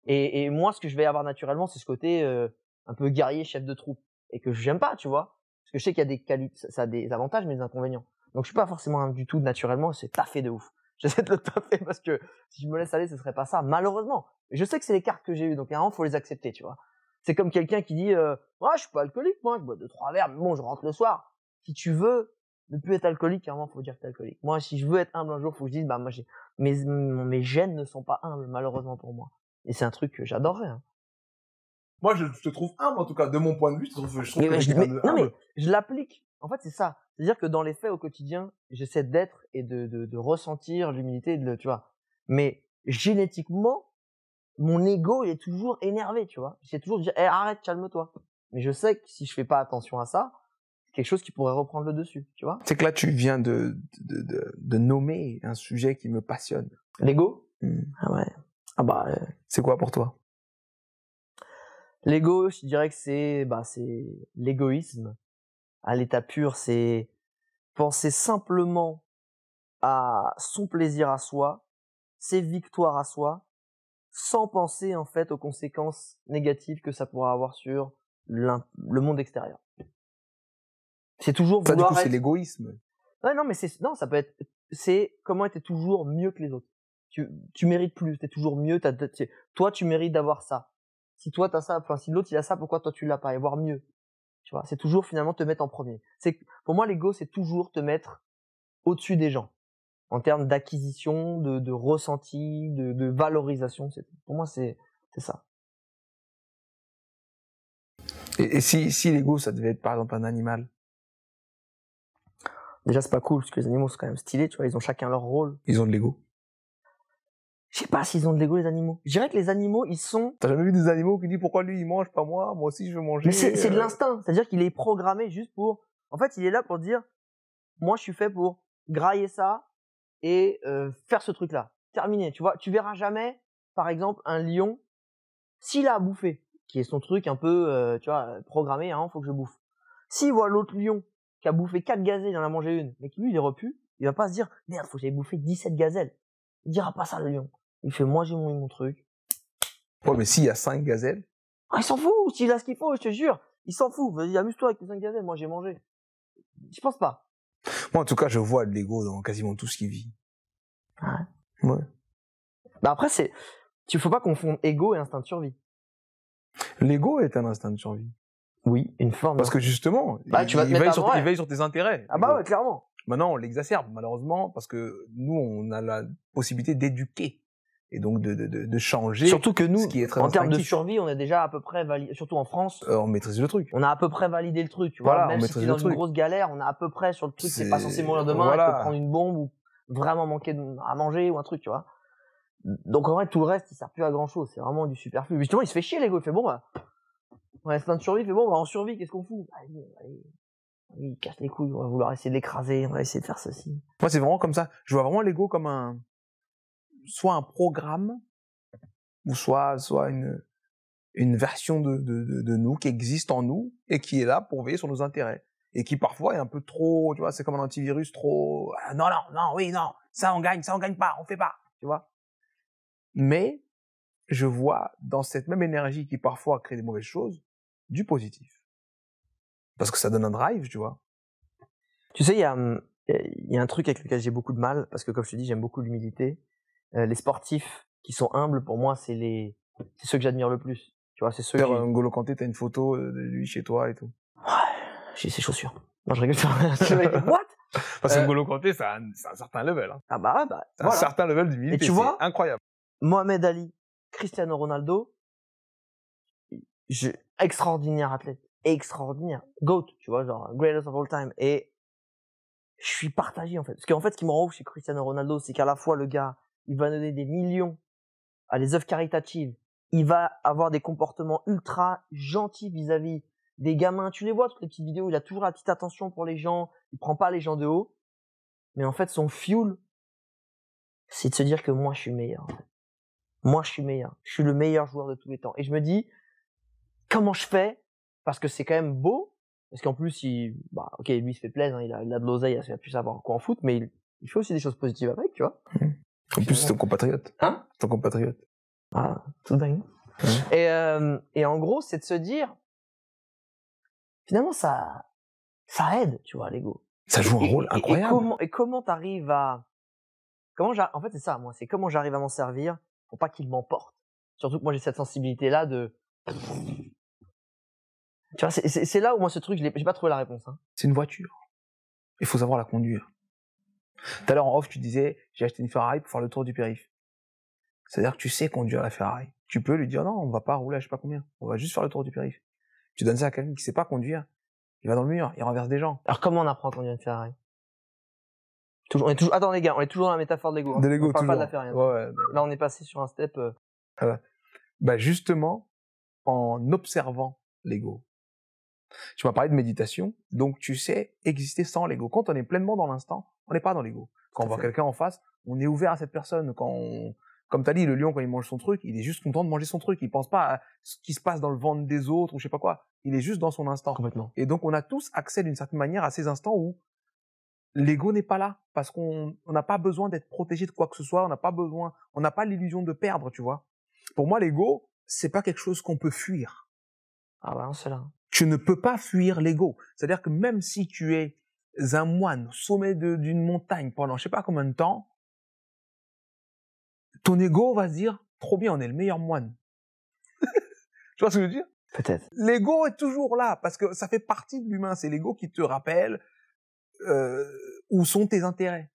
Et, et moi, ce que je vais avoir naturellement, c'est ce côté euh, un peu guerrier, chef de troupe, et que j'aime pas, tu vois. Parce que je sais qu'il y a des qualités, ça a des avantages, mais des inconvénients. Donc je suis pas forcément du tout naturellement, c'est taffé de ouf. J'essaie de le taffer parce que si je me laisse aller, ce serait pas ça, malheureusement. Je sais que c'est les cartes que j'ai eues, donc à un moment, faut les accepter, tu vois. C'est comme quelqu'un qui dit, euh, moi, je suis pas alcoolique, moi, je bois deux, trois verres, mais bon, je rentre le soir. Si tu veux ne plus être alcoolique, il faut dire que t'es alcoolique. Moi, si je veux être humble un jour, faut que je dise, bah, moi, j'ai, mes, mes gènes ne sont pas humbles, malheureusement pour moi. Et c'est un truc que j'adorerais. Hein. Moi, je te trouve humble, en tout cas, de mon point de vue, je trouve, je trouve mais, que je, mais, non, mais je l'applique. En fait, c'est ça. C'est-à-dire que dans les faits au quotidien, j'essaie d'être et de, de, de ressentir l'humilité, de, tu vois. Mais génétiquement, mon ego, il est toujours énervé, tu vois. J'essaie toujours de dire, hey, arrête, calme-toi. Mais je sais que si je fais pas attention à ça, c'est quelque chose qui pourrait reprendre le dessus, tu vois. C'est que là, tu viens de, de, de, de nommer un sujet qui me passionne. L'ego? Mmh. Ah ouais. Ah bah. Euh... C'est quoi pour toi? L'ego, je dirais que c'est bah, c'est l'égoïsme. À l'état pur, c'est penser simplement à son plaisir à soi, ses victoires à soi, sans penser en fait aux conséquences négatives que ça pourra avoir sur le monde extérieur. C'est toujours ça, du coup, c'est l'égoïsme. Ouais, non, mais c'est non, ça peut être c'est comment être toujours mieux que les autres. Tu tu mérites plus, t'es toujours mieux. T'as, toi, tu mérites d'avoir ça. Si toi t'as ça, enfin si l'autre il a ça, pourquoi toi tu l'as pas? Et voir mieux. Tu vois, c'est toujours finalement te mettre en premier. C'est pour moi l'ego, c'est toujours te mettre au-dessus des gens en termes d'acquisition, de, de ressenti, de, de valorisation. Pour moi, c'est ça. Et, et si, si l'ego, ça devait être par exemple un animal? Déjà, c'est pas cool, parce que les animaux sont quand même stylés, tu vois, ils ont chacun leur rôle. Ils ont de l'ego Je sais pas s'ils ont de l'ego, les animaux. Je dirais que les animaux, ils sont... T'as jamais vu des animaux qui disent pourquoi lui, il mange, pas moi, moi aussi je veux manger Mais c'est de euh l'instinct, c'est-à-dire qu'il est programmé juste pour... En fait, il est là pour dire, moi je suis fait pour grailler ça, et euh, faire ce truc-là. Terminé. Tu vois, tu verras jamais, par exemple, un lion s'il a à bouffer, qui est son truc un peu, euh, tu vois, programmé. Hein, faut que je bouffe. S'il voit l'autre lion qui a bouffé quatre gazelles, il en a mangé une, mais qui lui il est repu, il va pas se dire merde, faut que j'aille bouffer 17 gazelles. Il dira pas ça le lion. Il fait moi j'ai mon, mon truc. Ouais, mais s'il y a cinq gazelles. Ah, il s'en fout. S'il a ce qu'il faut, je te jure, il s'en fout. Vas-y, amuse-toi avec les cinq gazelles. Moi j'ai mangé. Je pense pas. Moi, en tout cas, je vois de l'ego dans quasiment tout ce qui vit. Ouais. Ouais. Bah après, c'est, tu faut pas confondre ego et instinct de survie. L'ego est un instinct de survie. Oui, une forme. Parce que justement, bah, il, tu vas te il, mettre veille sur, il veille sur tes intérêts. Ah bah ouais, clairement. Maintenant, on l'exacerbe, malheureusement, parce que nous, on a la possibilité d'éduquer et donc de, de, de, changer. Surtout que nous, ce qui est très en termes de survie, on est déjà à peu près validé, surtout en France, Euh, on maîtrise le truc. on a à peu près validé le truc, tu vois. Voilà, on Même si maîtrise es le dans une truc. grosse galère, on a à peu près sur le truc, c'est pas censé mourir demain, voilà. prendre une bombe ou vraiment manquer de- à manger ou un truc, tu vois. Donc en vrai, tout le reste, il sert plus à grand chose, c'est vraiment du superflu. Mais Justement, il se fait chier, l'ego, il fait bon, bah, on est instinct de survie, il fait bon, bah, on survit, qu'est-ce qu'on fout? Allez, allez. Il casse les couilles, on va vouloir essayer de l'écraser, on va essayer de faire ceci. Moi, c'est vraiment comme ça. Je vois vraiment l'ego comme un, soit un programme, ou soit, soit une, une version de, de, nous qui existe en nous et qui est là pour veiller sur nos intérêts. Et qui parfois est un peu trop, tu vois, c'est comme un antivirus trop, ah, non, non, non, oui, non, ça on gagne, ça on gagne pas, on fait pas, tu vois. Mais, je vois dans cette même énergie qui parfois crée des mauvaises choses, du positif. Parce que ça donne un drive, tu vois. Tu sais, il y a, hum, il y a un truc avec lequel j'ai beaucoup de mal, parce que comme je te dis, j'aime beaucoup l'humilité. Euh, les sportifs qui sont humbles, pour moi, c'est les, c'est ceux que j'admire le plus. Tu vois, c'est ceux qui... D'ailleurs, N'Golo Kanté, t'as une photo de lui chez toi et tout. J'ai ses chaussures. Non, je rigole. [laughs] Le mec, What? Parce que Euh, N'Golo Kanté, c'est un, c'est un certain level. Hein. Ah bah, bah, C'est un certain level d'humilité. Et tu vois incroyable. Mohamed Ali, Cristiano Ronaldo, je, extraordinaire athlète, extraordinaire, GOAT, tu vois, genre greatest of all time. Et je suis partagé en fait, parce qu'en fait, ce qui me rend ouf chez Cristiano Ronaldo, c'est qu'à la fois le gars, il va donner des millions à des œuvres caritatives, il va avoir des comportements ultra gentils vis-à-vis des gamins. Tu les vois toutes les petites vidéos, il a toujours la petite attention pour les gens, il prend pas les gens de haut. Mais en fait, son fuel, c'est de se dire que moi, je suis le meilleur. Moi, je suis meilleur. Je suis le meilleur joueur de tous les temps. Et je me dis, comment je fais? Parce que c'est quand même beau. Parce qu'en plus, il, bah, lui, il se fait plaisir, hein, il, a, de l'oseille, il a pu savoir quoi en foot, mais il, il fait aussi des choses positives avec, tu vois. En plus, c'est ton compatriote. Hein? Ton compatriote. Ah, tout dingue. Ouais. Et, euh, et en gros, c'est de se dire, finalement, ça, ça aide, tu vois, l'ego. Ça joue un rôle et- et incroyable. comment, et comment t'arrives à, comment en fait, c'est ça, moi, c'est comment j'arrive à m'en servir pour pas qu'il m'emporte. Surtout que moi, j'ai cette sensibilité-là de, Tu vois, c'est- là où moi ce truc, je j'ai pas trouvé la réponse. Hein. C'est une voiture. Il faut savoir la conduire. Tout à l'heure en off, tu disais, j'ai acheté une Ferrari pour faire le tour du périph. C'est-à-dire que tu sais conduire la Ferrari. Tu peux lui dire non, on va pas rouler à je sais pas combien. On va juste faire le tour du périph. Tu donnes ça à quelqu'un qui sait pas conduire. Il va dans le mur, il renverse des gens. Alors comment on apprend à conduire une Ferrari? Toujours, on est toujours, Attends les gars, on est toujours dans la métaphore de l'ego. hein. De l'ego, on parle pas de la toujours. Ferrari. Ouais, ouais. Là on est passé sur un step. euh, Bah justement, en observant l'ego. Tu m'as parlé de méditation, donc tu sais exister sans l'ego. Quand on est pleinement dans l'instant, on n'est pas dans l'ego. Quand on voit quelqu'un en face, on est ouvert à cette personne. Quand on- comme t'as dit, le lion quand il mange son truc, il est juste content de manger son truc. Il pense pas à ce qui se passe dans le ventre des autres ou je sais pas quoi. Il est juste dans son instant. complètement. Et donc on a tous accès d'une certaine manière à ces instants où l'ego n'est pas là parce qu'on on n'a pas besoin d'être protégé de quoi que ce soit. On n'a pas besoin, on n'a pas l'illusion de perdre, tu vois. Pour moi, l'ego, c'est pas quelque chose qu'on peut fuir. Ah bah c'est là. Tu ne peux pas fuir l'ego. C'est-à-dire que même si tu es un moine au sommet d'une montagne pendant je sais pas combien de temps, ton ego va se dire trop bien, on est le meilleur moine. [laughs] tu vois ce que je veux dire? Peut-être. L'ego est toujours là parce que ça fait partie de l'humain. C'est l'ego qui te rappelle euh, où sont tes intérêts.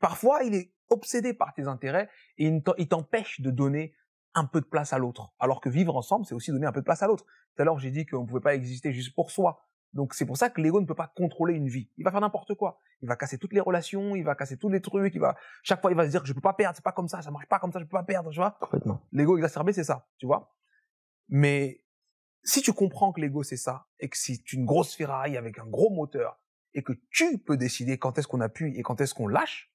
Parfois, il est obsédé par tes intérêts et il t'empêche de donner un peu de place à l'autre. Alors que vivre ensemble, c'est aussi donner un peu de place à l'autre. Tout à l'heure, j'ai dit qu'on ne pouvait pas exister juste pour soi. Donc c'est pour ça que l'ego ne peut pas contrôler une vie. Il va faire n'importe quoi. Il va casser toutes les relations, il va casser tous les trucs, il va chaque fois il va se dire que je peux pas perdre, c'est pas comme ça, ça marche pas comme ça, je peux pas perdre, tu vois Complètement. l'ego exacerbé, c'est ça, tu vois. Mais si tu comprends que l'ego c'est ça, et que c'est une grosse Ferrari avec un gros moteur, et que tu peux décider quand est-ce qu'on appuie et quand est-ce qu'on lâche,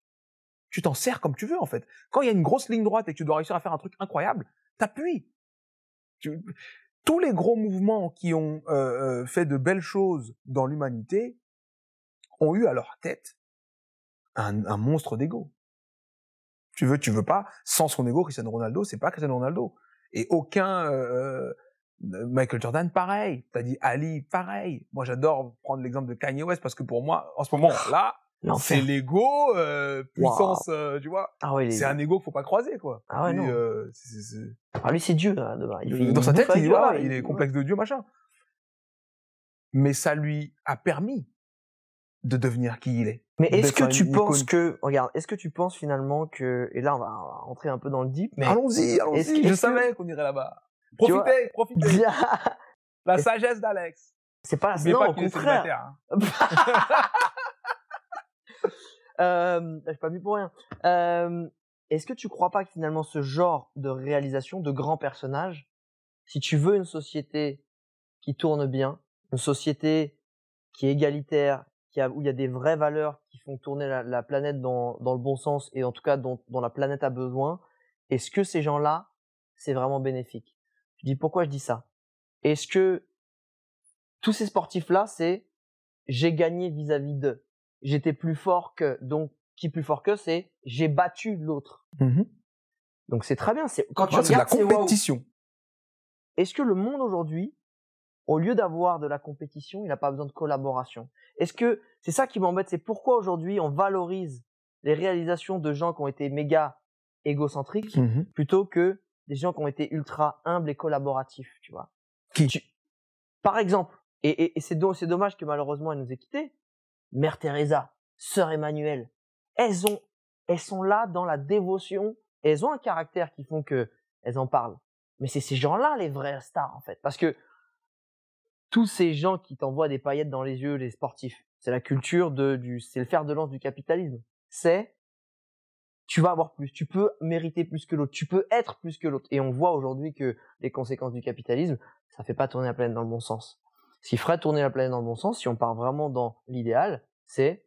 tu t'en sers comme tu veux en fait. Quand il y a une grosse ligne droite et que tu dois réussir à faire un truc incroyable, t'appuies. Tu... Tous les gros mouvements qui ont euh, euh, fait de belles choses dans l'humanité ont eu à leur tête un, un monstre d'ego. Tu veux, tu veux pas. Sans son ego, Cristiano Ronaldo, c'est pas Cristiano Ronaldo. Et aucun euh, Michael Jordan, pareil. T'as dit Ali, pareil. Moi, j'adore prendre l'exemple de Kanye West parce que pour moi, en ce moment, là, c'est l'ego euh, puissance, euh, tu vois. Ah ouais, il est- C'est un ego qu'il faut pas croiser, quoi. Ah ouais, Lui, non. euh, Ah, lui c'est Dieu. Il fait- dans il sa tête, il, voilà, ouais, il est complexe de Dieu, machin. Mais ça lui a permis de devenir qui il est. Mais est-ce que tu penses que, regarde, est-ce que tu penses finalement que, et là on va rentrer un peu dans le deep, mais Allons-y, allons-y. Je savais qu'on irait là-bas. Profitez, profitez. [laughs] La sagesse d'Alex. c'est pas, N'oubliez non, pas au contraire. [laughs] [laughs] Euh, suis pas mis pour rien. Euh, est-ce que tu crois pas que finalement ce genre de réalisation de grands personnages, si tu veux une société qui tourne bien, une société qui est égalitaire, où il y a des vraies valeurs qui font tourner la, la planète dans, dans le bon sens et en tout cas dont, dont la planète a besoin, est-ce que ces gens-là, c'est vraiment bénéfique? Je dis pourquoi je dis ça? Est-ce que tous ces sportifs-là, c'est j'ai gagné vis-à-vis d'eux? J'étais plus fort que. Donc, qui plus fort que, c'est j'ai battu l'autre. Mhm. Donc c'est très bien. C'est quand tu C'est de la wow, compétition. Est-ce que le monde aujourd'hui, au lieu d'avoir de la compétition, il n'a pas besoin de collaboration? Est-ce que c'est ça qui m'embête C'est pourquoi aujourd'hui on valorise les réalisations de gens qui ont été méga égocentriques Mhm. plutôt que des gens qui ont été ultra humbles et collaboratifs, tu vois? Qui? Tu- Par exemple, et, et- et c'est do- c'est dommage que malheureusement elle nous ait quittés, Mère Teresa, Sœur Emmanuel, elles ont, elles sont là dans la dévotion, elles ont un caractère qui font que elles en parlent. Mais c'est ces gens-là les vrais stars en fait, parce que tous ces gens qui t'envoient des paillettes dans les yeux, les sportifs, c'est la culture de, du, c'est le fer de lance du capitalisme. C'est tu vas avoir plus, tu peux mériter plus que l'autre, tu peux être plus que l'autre. Et on voit aujourd'hui que les conséquences du capitalisme, ça fait pas tourner la planète dans le bon sens. Ce qui ferait tourner la planète dans le bon sens, si on part vraiment dans l'idéal, c'est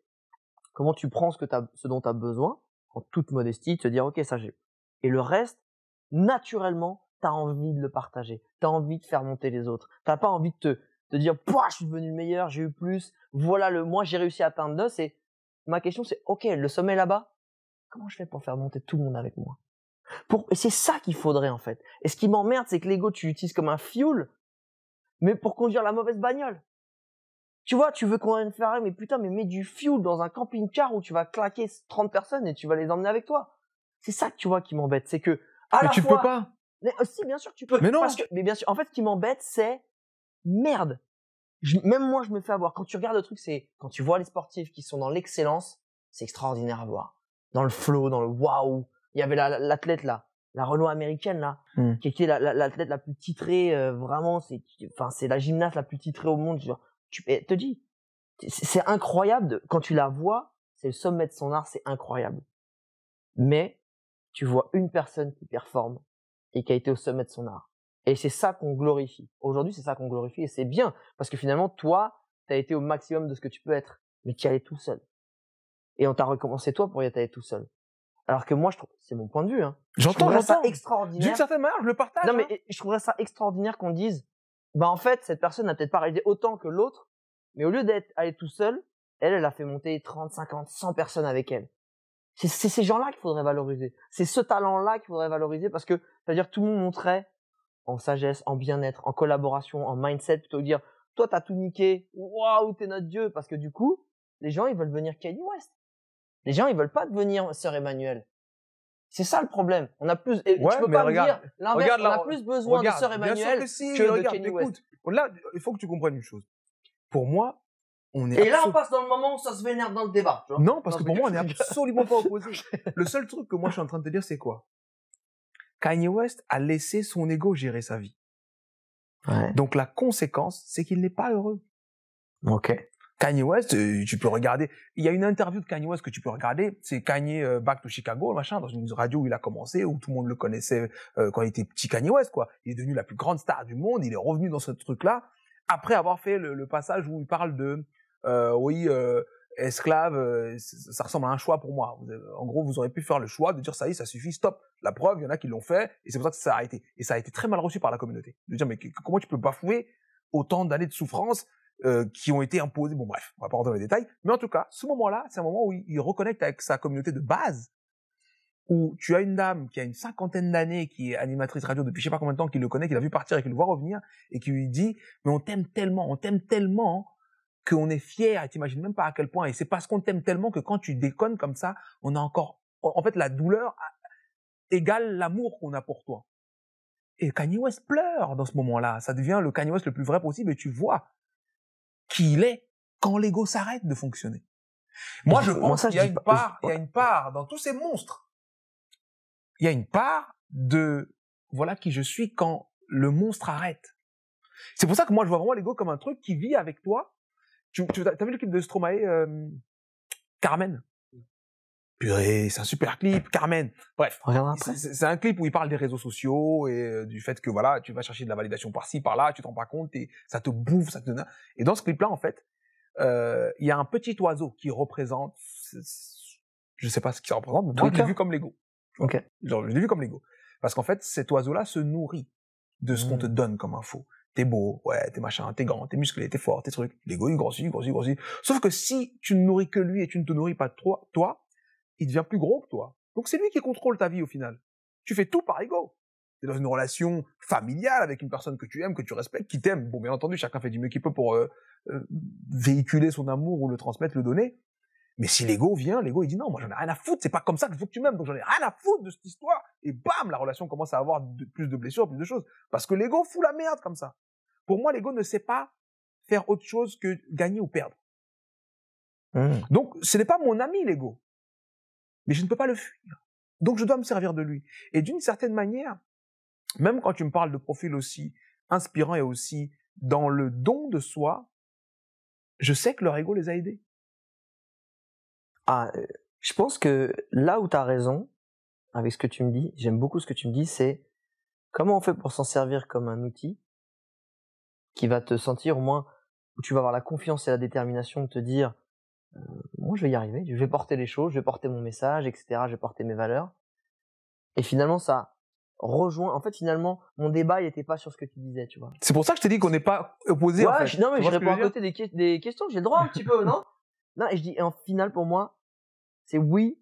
comment tu prends ce, que t'as, ce dont tu as besoin, en toute modestie, te dire, ok, ça j'ai. Et le reste, naturellement, tu as envie de le partager. Tu as envie de faire monter les autres. Tu pas envie de te, te dire, Pouah, je suis devenu le meilleur, j'ai eu plus, voilà le, moi j'ai réussi à atteindre deux. C'est, ma question c'est, ok, le sommet là-bas, comment je fais pour faire monter tout le monde avec moi? Pour... Et c'est ça qu'il faudrait en fait. Et ce qui m'emmerde, c'est que l'ego, tu l'utilises comme un fuel, mais pour conduire la mauvaise bagnole. Tu vois, tu veux conduire une Ferrari, mais putain, mais mets du fuel dans un camping-car où tu vas claquer 30 personnes et tu vas les emmener avec toi. C'est ça que tu vois qui m'embête, c'est que à Mais la tu fois, peux pas. mais, euh, si, bien sûr, tu peux. Mais non. Parce que, mais bien sûr, en fait, ce qui m'embête, c'est merde. je- même moi, je me fais avoir. Quand tu regardes le truc, c'est quand tu vois les sportifs qui sont dans l'excellence, c'est extraordinaire à voir. Dans le flow, dans le waouh. Il y avait la- la- l'athlète là, la Renault américaine là, Hmm. qui était la- la- l'athlète la, plus titrée. euh, vraiment, c'est, enfin, c'est la gymnaste la plus titrée au monde. Genre, tu et te dis, c'est incroyable de- quand tu la vois. C'est le sommet de son art, c'est incroyable. Mais tu vois une personne qui performe et qui a été au sommet de son art. Et c'est ça qu'on glorifie. Aujourd'hui, c'est ça qu'on glorifie et c'est bien parce que finalement, toi, tu as été au maximum de ce que tu peux être, mais tu y allais tout seul. Et on t'a recommencé toi pour y être allé tout seul. Alors que moi, je trouve, c'est mon point de vue, hein. Je J'entends, ça j'entends. extraordinaire. D'une certaine manière, je le partage. Non, mais hein. et- je trouverais ça extraordinaire qu'on dise, bah en fait, cette personne n'a peut-être pas réalisé autant que l'autre, mais au lieu d'être allée tout seul, elle, elle a fait monter 30, 50, 100 personnes avec elle. C'est ces gens-là qu'il faudrait valoriser. C'est ce talent-là qu'il faudrait valoriser parce que, c'est-à-dire tout le monde montrait en sagesse, en bien-être, en collaboration, en mindset, plutôt dire, toi, t'as tout niqué, waouh, t'es notre dieu, parce que du coup, les gens, ils veulent devenir Kanye West. Les gens, ils veulent pas devenir Sœur Emmanuel. C'est ça le problème. On a plus, et Ouais, tu peux mais pas regarde, me dire l'inverse, regarde on a plus besoin Regarde, de Sœur Emmanuel que si, que mais de regarde, Kanye West. écoute, là, il faut que tu comprennes une chose. Pour moi, on est Et là, on passe dans le moment où ça se vénère dans le débat. tu vois. Non, parce que pour moi, on est absolument pas opposés. [laughs] Le seul truc que moi, je suis en train de te dire, c'est quoi? Kanye West a laissé son ego gérer sa vie. Ouais. Donc, la conséquence, c'est qu'il n'est pas heureux. Ok. Kanye West, euh, tu peux regarder. Il y a une interview de Kanye West que tu peux regarder. C'est Kanye euh, Back to Chicago, machin, dans une radio où il a commencé, où tout le monde le connaissait euh, quand il était petit Kanye West. Il est devenu la plus grande star du monde. Il est revenu dans ce truc-là après avoir fait le, passage où il parle de, oui, esclave, ça ressemble à un choix pour moi. En gros, vous aurez pu faire le choix de dire ça y est, ça suffit, stop. La preuve, il y en a qui l'ont fait, et c'est pour ça que ça a arrêté. Et ça a été très mal reçu par la communauté. De dire mais comment tu peux bafouer autant d'années de souffrance euh, qui ont été imposées. Bon bref, on va pas rentrer dans les détails. Mais en tout cas, ce moment-là, c'est un moment où il, il reconnecte avec sa communauté de base, où tu as une dame qui a une cinquantaine d'années, qui est animatrice radio depuis je sais pas combien de temps, qui le connaît, qui l'a vu partir et qui le voit revenir, et qui lui dit, mais on t'aime tellement, on t'aime tellement qu'on est fier, et t'imagines même pas à quel point, et c'est parce qu'on t'aime tellement que quand tu déconnes comme ça, on a encore, en fait, la douleur égale l'amour qu'on a pour toi. Et Kanye West pleure dans ce moment-là. Ça devient le Kanye West le plus vrai possible et tu vois qui il est quand l'ego s'arrête de fonctionner. Moi, je pense qu'il y a une part, il y a une part dans tous ces monstres. Il y a une part de voilà qui je suis quand le monstre arrête. C'est pour ça que moi, je vois vraiment l'ego comme un truc qui vit avec toi. Tu, tu as vu le clip de Stromae, euh, Carmen? Purée, c'est un super clip, Carmen. Bref, c'est- un clip où il parle des réseaux sociaux et euh, du fait que voilà, tu vas chercher de la validation par-ci, par-là, tu te rends pas compte et ça te bouffe, ça te donne. Et dans ce clip-là, en fait, euh, il y a un petit oiseau qui représente, je sais pas ce qu'il représente, mais moi je Twitter. l'ai vu comme Lego. Ok. Genre, je l'ai vu comme Lego. Parce qu'en fait, cet oiseau-là se nourrit de ce qu'on te donne comme info. T'es beau, ouais, t'es machin, t'es grand, t'es musclé, t'es fort, t'es truc. Lego, il grossit, il grossit, il grossit. Sauf que si tu ne nourris que lui et tu ne te nourris pas toi, toi, il devient plus gros que toi. Donc c'est lui qui contrôle ta vie au final. Tu fais tout par ego. T'es dans une relation familiale avec une personne que tu aimes, que tu respectes, qui t'aime. Bon, bien entendu, chacun fait du mieux qu'il peut pour euh, euh, véhiculer son amour ou le transmettre, le donner. Mais si l'ego vient, l'ego il dit non, moi j'en ai rien à foutre, c'est pas comme ça qu'il faut que tu m'aimes, donc j'en ai rien à foutre de cette histoire. Et bam, la relation commence à avoir de- plus de blessures, plus de choses. Parce que l'ego fout la merde comme ça. Pour moi, l'ego ne sait pas faire autre chose que gagner ou perdre. Hmm. Donc, ce n'est pas mon ami, l'ego. Je ne peux pas le fuir. Donc, je dois me servir de lui. Et d'une certaine manière, même quand tu me parles de profils aussi inspirants et aussi dans le don de soi, je sais que leur ego les a aidés. Ah, euh, je pense que là où tu as raison, avec ce que tu me dis, j'aime beaucoup ce que tu me dis, c'est comment on fait pour s'en servir comme un outil qui va te sentir au moins, où tu vas avoir la confiance et la détermination de te dire, euh, je vais y arriver, je vais porter les choses, je vais porter mon message, etc., je vais porter mes valeurs. Et finalement, ça rejoint, en fait, finalement, mon débat, il n'était pas sur ce que tu disais, tu vois. C'est pour ça que je t'ai dit qu'on n'est pas opposés. en Ouais, fait. je- non, mais Tu je réponds à côté des, que- des questions, j'ai le droit un petit peu, non? [laughs] Non, et je dis, et en final, pour moi, c'est oui,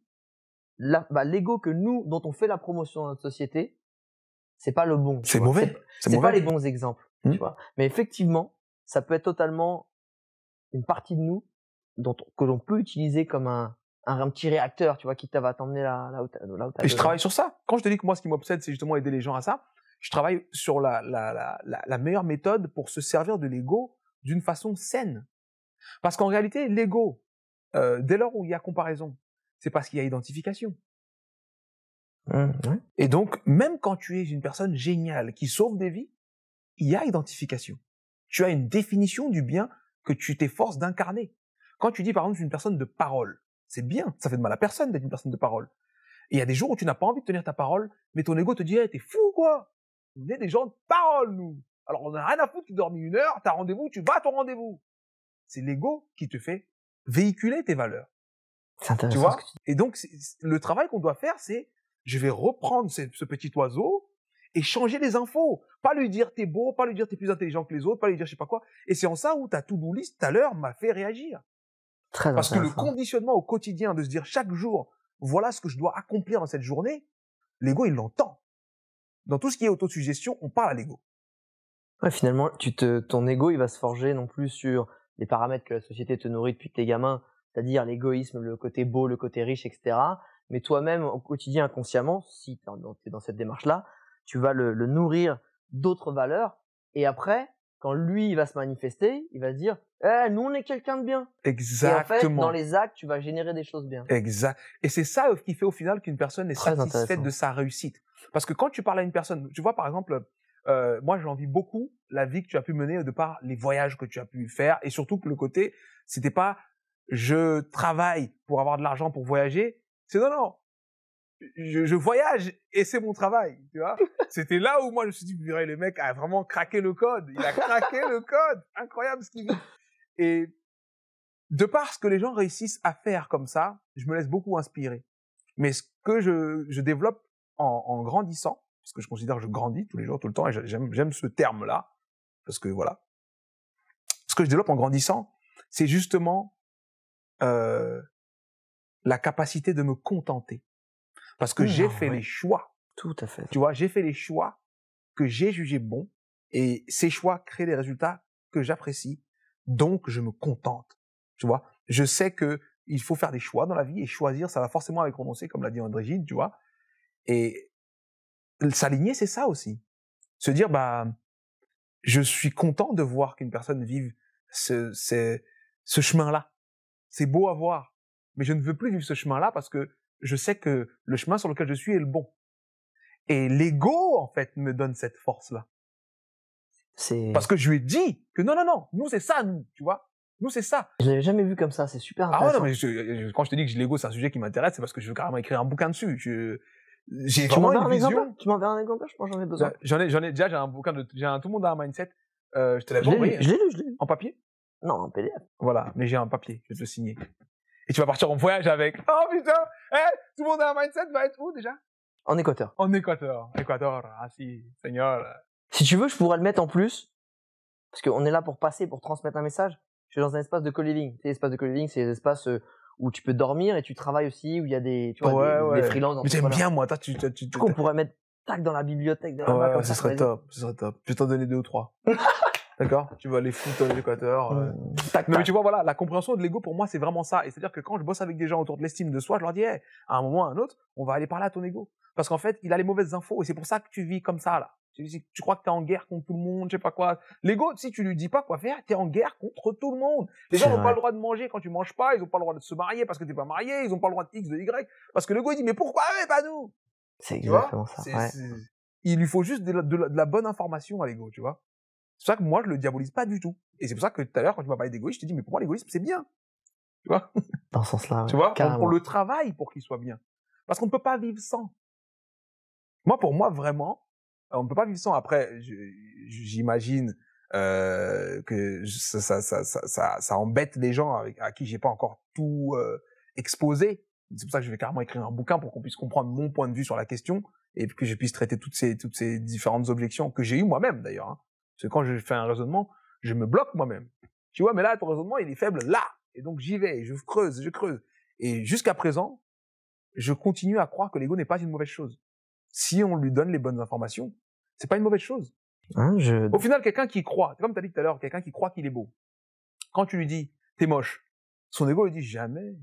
bah, l'ego que nous, dont on fait la promotion dans notre société, c'est pas le bon. C'est mauvais. C'est- pas les bons exemples, Hmm. tu vois. Mais effectivement, ça peut être totalement une partie de nous dont que l'on peut utiliser comme un, un, un petit réacteur, tu vois, qui va t'emmener là, là où là où Et je travaille sur ça. Quand je te dis que moi, ce qui m'obsède, c'est justement aider les gens à ça, je travaille sur la, la, la, la, meilleure méthode pour se servir de l'ego d'une façon saine. Parce qu'en réalité, l'ego, euh, dès lors où il y a comparaison, c'est parce qu'il y a identification. Mmh. Et donc, même quand tu es une personne géniale qui sauve des vies, il y a identification. Tu as une définition du bien que tu t'efforces d'incarner. Quand tu dis, par exemple, je suis une personne de parole, c'est bien, ça fait de mal à personne d'être une personne de parole. Et il y a des jours où tu n'as pas envie de tenir ta parole, mais ton ego te dit, hey, t'es fou quoi? On est des gens de parole, nous Alors on n'a rien à foutre, tu dormis une heure, t'as rendez-vous, tu vas à ton rendez-vous. C'est l'ego qui te fait véhiculer tes valeurs. C'est intéressant. Tu vois? que tu. Et donc, le travail qu'on doit faire, c'est je vais reprendre ce, ce petit oiseau et changer les infos. Pas lui dire t'es beau, pas lui dire t'es plus intelligent que les autres, pas lui dire je sais pas quoi. Et c'est en ça où ta to-do list tout à l'heure m'a fait réagir. Très Parce que le conditionnement au quotidien de se dire chaque jour, voilà ce que je dois accomplir dans cette journée, l'ego, il l'entend. Dans tout ce qui est autosuggestion, on parle à l'ego. Ouais, finalement, tu te, ton ego, il va se forger non plus sur les paramètres que la société te nourrit depuis que t'es gamin, c'est-à-dire l'égoïsme, le côté beau, le côté riche, etc. Mais toi-même, au quotidien, inconsciemment, si tu es dans cette démarche-là, tu vas le, le nourrir d'autres valeurs. Et après, quand lui, il va se manifester, il va se dire, eh, nous, on est quelqu'un de bien. Et en fait, Exactement. dans les actes, tu vas générer des choses bien. Exact. Et c'est ça qui fait au final qu'une personne est Très satisfaite de sa réussite. Parce que quand tu parles à une personne, tu vois par exemple, euh, moi j'envie beaucoup la vie que tu as pu mener de par les voyages que tu as pu faire et surtout que le côté, c'était pas je travaille pour avoir de l'argent pour voyager, c'est non non. Je, je voyage et c'est mon travail, tu vois. [laughs] C'était là où moi je me suis dit, purée, le mec a vraiment craqué le code. Il a craqué le code. Incroyable ce qu'il vit. Et de par ce que les gens réussissent à faire comme ça, je me laisse beaucoup inspirer. Mais ce que je, je développe en, en grandissant, parce que je considère que je grandis tous les jours, tout le temps, et j'aime, j'aime ce terme-là, parce que voilà. Ce que je développe en grandissant, c'est justement euh, la capacité de me contenter. Parce que j'ai ah fait les choix Tout à fait. tu vois, j'ai fait les choix que j'ai jugés bons et ces choix créent des résultats que j'apprécie. Donc, je me contente. Tu vois, je sais que il faut faire des choix dans la vie et choisir, ça va forcément avec renoncer, comme l'a dit André Gide, tu vois. Et s'aligner, c'est ça aussi. Se dire, bah, je suis content de voir qu'une personne vive ce, ce, ce chemin-là. C'est beau à voir. Mais je ne veux plus vivre ce chemin-là parce que je sais que le chemin sur lequel je suis est le bon. Et l'ego, en fait, me donne cette force-là. Parce que je lui ai dit que non, non, non, nous, c'est ça, nous, tu vois. Nous, c'est ça. je l'avais jamais vu comme ça. C'est super Ah ouais, intéressant. non, mais je- je- quand je te dis que l'ego, c'est un sujet qui m'intéresse, c'est parce que je veux carrément écrire un bouquin dessus. Je, j'ai tu m'en vraiment veux une un exemple? Tu m'en veux un exemple? Je pense que j'en ai besoin. J'en ai, j'en ai, déjà, j'ai un bouquin de, j'ai un, tout le monde a un mindset. Euh, je te l'ai envoyé. lu, je l'ai lu, je l'ai lu. En papier? Non, en PDF. Voilà. Mais j'ai un papier. Je vais te le signer. Et tu vas partir en voyage avec. Oh putain! Eh, tout le monde a un mindset va être où déjà? En Équateur. En Équateur. Équateur. Ah si, Seigneur. Si tu veux, je pourrais le mettre en plus. Parce qu'on est là pour passer, pour transmettre un message. Je suis dans un espace de co-living. Tu sais, l'espace de co-living, c'est des espaces euh, où tu peux dormir et tu travailles aussi, où il y a des, tu vois, Ouais, des, ouais. des freelances. Mais j'aime bien, moi. Toi, tu, tu, tu, Du coup, on pourrait mettre tac dans la bibliothèque de là-bas, Ouais, comme ce ça. serait top, ce serait top. Je vais t'en donner deux ou trois. [laughs] D'accord Tu vas les foutre à l'équateur. être- euh. Tac, Non, mais tac. tu vois, voilà, la compréhension de l'ego, pour moi, c'est vraiment ça. Et c'est-à-dire que quand je bosse avec des gens autour de l'estime de soi, je leur dis, hey, à un moment ou à un autre, on va aller parler à ton ego. Parce qu'en fait, il a les mauvaises infos. Et c'est pour ça que tu vis comme ça, là. Tu, tu crois que t'es en guerre contre tout le monde, je sais pas quoi. L'ego, si tu lui dis pas quoi faire, t'es en guerre contre tout le monde. Les gens n'ont pas le droit de manger quand tu manges pas, ils ont pas le droit de se marier parce que t'es pas marié, ils ont pas le droit de X, de Y. Parce que l'ego, il dit, mais pourquoi, mais pas nous? C'est exactement ça. Ouais. Il lui faut juste de la, de la- de la bonne information à l'ego, tu vois. C'est pour ça que moi, je le diabolise pas du tout. Et c'est pour ça que tout à l'heure, quand tu m'as parlé d'égoïsme, je t'ai dit, mais pour moi, l'égoïsme, c'est bien. Tu vois, [laughs] Dans ce sens-là. tu vois? On, le travaille pour qu'il soit bien. Parce qu'on ne peut pas vivre sans. Moi, pour moi, vraiment, on ne peut pas vivre sans. Après, j'imagine euh, que ça, ça, ça, ça, ça, ça embête les gens avec, à qui j'ai pas encore tout euh, exposé. C'est pour ça que je vais carrément écrire un bouquin pour qu'on puisse comprendre mon point de vue sur la question et que je puisse traiter toutes ces, toutes ces différentes objections que j'ai eues moi-même d'ailleurs. Hein. Parce que quand je fais un raisonnement, je me bloque moi-même. Tu vois, mais là, ton raisonnement, il est faible là. Et donc j'y vais, je creuse, je creuse. Et jusqu'à présent, je continue à croire que l'ego n'est pas une mauvaise chose. Si on lui donne les bonnes informations, c'est pas une mauvaise chose. Hein, je... Au final, quelqu'un qui croit, comme tu as dit tout à l'heure, quelqu'un qui croit qu'il est beau. Quand tu lui dis, t'es moche, son ego lui dit jamais.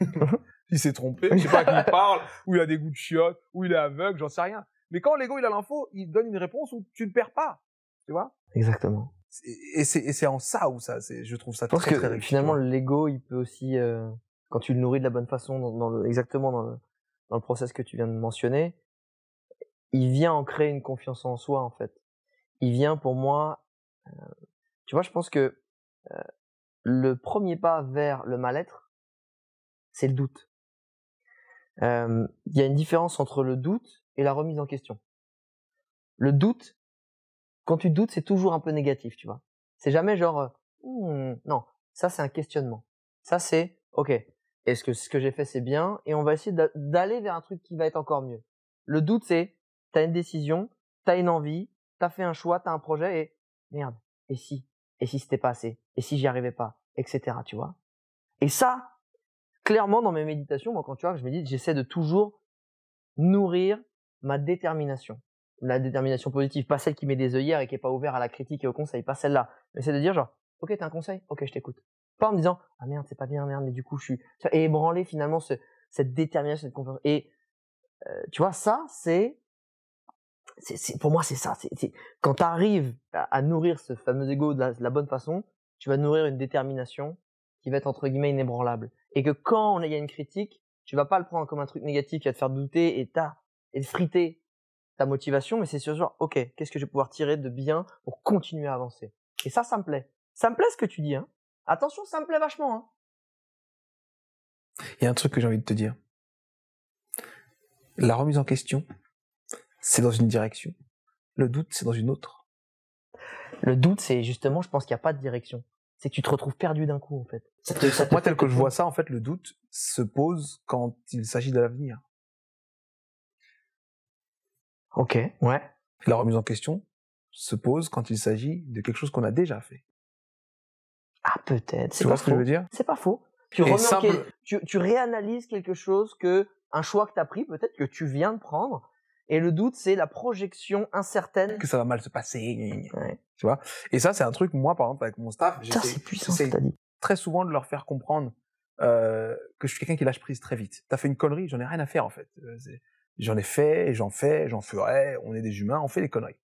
[laughs] il s'est trompé, je sais pas à qui il [laughs] parle, ou il a des goûts de chiottes, ou il est aveugle, j'en sais rien. Mais quand l'ego il a l'info, il donne une réponse où tu ne perds pas. Tu vois? Exactement. Et c'est en ça où ça, c'est, je trouve ça Je pense très que finalement, l'ego, il peut aussi, euh, quand tu le nourris de la bonne façon, dans, dans le, exactement dans le, dans le process que tu viens de mentionner, il vient en créer une confiance en soi, en fait. Il vient pour moi, euh, tu vois, je pense que euh, le premier pas vers le mal-être, c'est le doute. Il y a une différence entre le doute et la remise en question. Le doute, quand tu doutes, c'est toujours un peu négatif, tu vois. C'est jamais genre, euh, Hmm, non, ça c'est un questionnement. Ça c'est, ok, est-ce que ce que j'ai fait c'est bien? Et on va essayer d'a- d'aller vers un truc qui va être encore mieux. Le doute c'est, t'as une décision, t'as une envie, t'as fait un choix, t'as un projet et merde, et si? Et si c'était pas assez? Et si j'y arrivais pas? Etc. Tu vois Et ça, clairement dans mes méditations, moi quand tu vois, je médite, j'essaie de toujours nourrir ma détermination. La détermination positive, pas celle qui met des œillères et qui est pas ouverte à la critique et au conseil, pas celle-là. Mais c'est de dire genre, ok, t'as un conseil, ok, je t'écoute. Pas en me disant, ah merde, c'est pas bien, merde, mais du coup, je suis. Et ébranler finalement ce, cette détermination, cette confiance. Et euh, tu vois, ça, c'est. c'est- Pour moi, c'est ça. c'est Quand tu arrives à, à nourrir ce fameux ego de la, bonne façon, tu vas nourrir une détermination qui va être entre guillemets inébranlable. Et que quand il y a une critique, tu vas pas le prendre comme un truc négatif qui va te faire douter et, et friter ta motivation, mais c'est sur genre, ok, qu'est-ce que je vais pouvoir tirer de bien pour continuer à avancer? Et ça, ça me plaît. Ça me plaît ce que tu dis. Hein. Attention, ça me plaît vachement. Hein. Il y a un truc que j'ai envie de te dire. La remise en question, c'est dans une direction. Le doute, c'est dans une autre. Le doute, c'est justement, je pense qu'il n'y a pas de direction. C'est que tu te retrouves perdu d'un coup, en fait. Ça te- ça te Moi, tel que je vois ça, en fait, le doute se pose quand il s'agit de l'avenir. Ok, ouais. La remise en question se pose quand il s'agit de quelque chose qu'on a déjà fait. Ah, peut-être. Tu C'est vois pas ce que je faux. veux dire? C'est pas faux. Tu, simple- tu, tu réanalyses quelque chose que, un choix que tu as pris, peut-être que tu viens de prendre. Et le doute, c'est la projection incertaine. Que ça va mal se passer. Ouais. Tu vois? Et ça, c'est un truc, moi, par exemple, avec mon staff, j'essaie très souvent de leur faire comprendre euh, que je suis quelqu'un qui lâche prise très vite. T'as fait une connerie, j'en ai rien à faire, en fait. J'en ai fait, j'en fais, j'en ferai, on est des humains, on fait des conneries.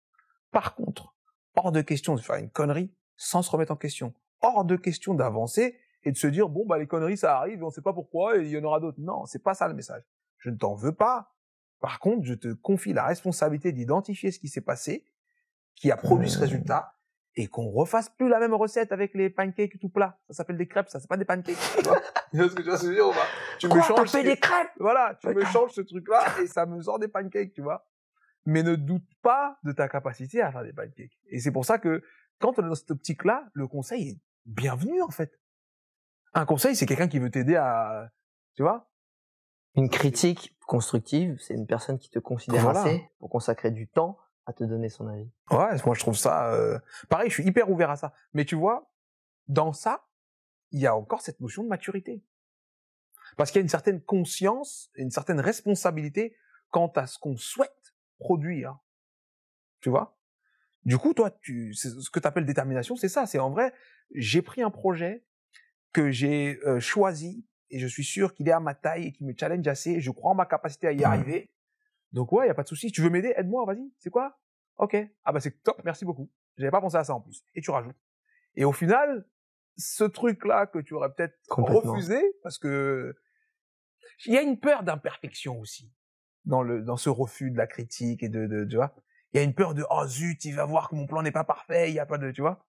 Par contre, hors de question de faire une connerie sans se remettre en question. Hors de question d'avancer et de se dire, bon, bah, les conneries, ça arrive et on sait pas pourquoi et il y en aura d'autres. Non, c'est pas ça le message. Je ne t'en veux pas. Par contre, je te confie la responsabilité d'identifier ce qui s'est passé, qui a produit ce Mmh. résultat, et qu'on refasse plus la même recette avec les pancakes tout plats. Ça s'appelle des crêpes, ça, c'est pas des pancakes. Tu vois [laughs] Tu ce que je veux dire, dire ou pas? Tu Quoi, me t'as changes. fait ce- des crêpes? Voilà, tu me changes ce truc-là et ça me sort des pancakes, tu vois. Mais ne doute pas de ta capacité à faire des pancakes. Et c'est pour ça que quand on est dans cette optique-là, le conseil est bienvenu en fait. Un conseil, c'est quelqu'un qui veut t'aider à, tu vois, Une critique constructive, c'est une personne qui te considère Voilà. assez pour consacrer du temps à te donner son avis. Ouais, moi je trouve ça euh, pareil, je suis hyper ouvert à ça. Mais tu vois, dans ça, il y a encore cette notion de maturité. Parce qu'il y a une certaine conscience, et une certaine responsabilité quant à ce qu'on souhaite produire. Tu vois? Du coup, toi, tu, ce que tu appelles détermination, c'est ça. C'est en vrai, j'ai pris un projet que j'ai euh, choisi et je suis sûr qu'il est à ma taille et qu'il me challenge assez. Je crois en ma capacité à y arriver. Donc ouais, il y a pas de souci. Si tu veux m'aider, aide-moi, vas-y. C'est quoi? Ok. Ah bah c'est top, merci beaucoup. J'avais pas pensé à ça en plus. Et tu rajoutes. Et au final, ce truc-là que tu aurais peut-être refusé, parce que il y a une peur d'imperfection aussi dans le dans ce refus de la critique et de, de tu vois. Il y a une peur de oh zut, il va voir que mon plan n'est pas parfait, il y a pas de tu vois.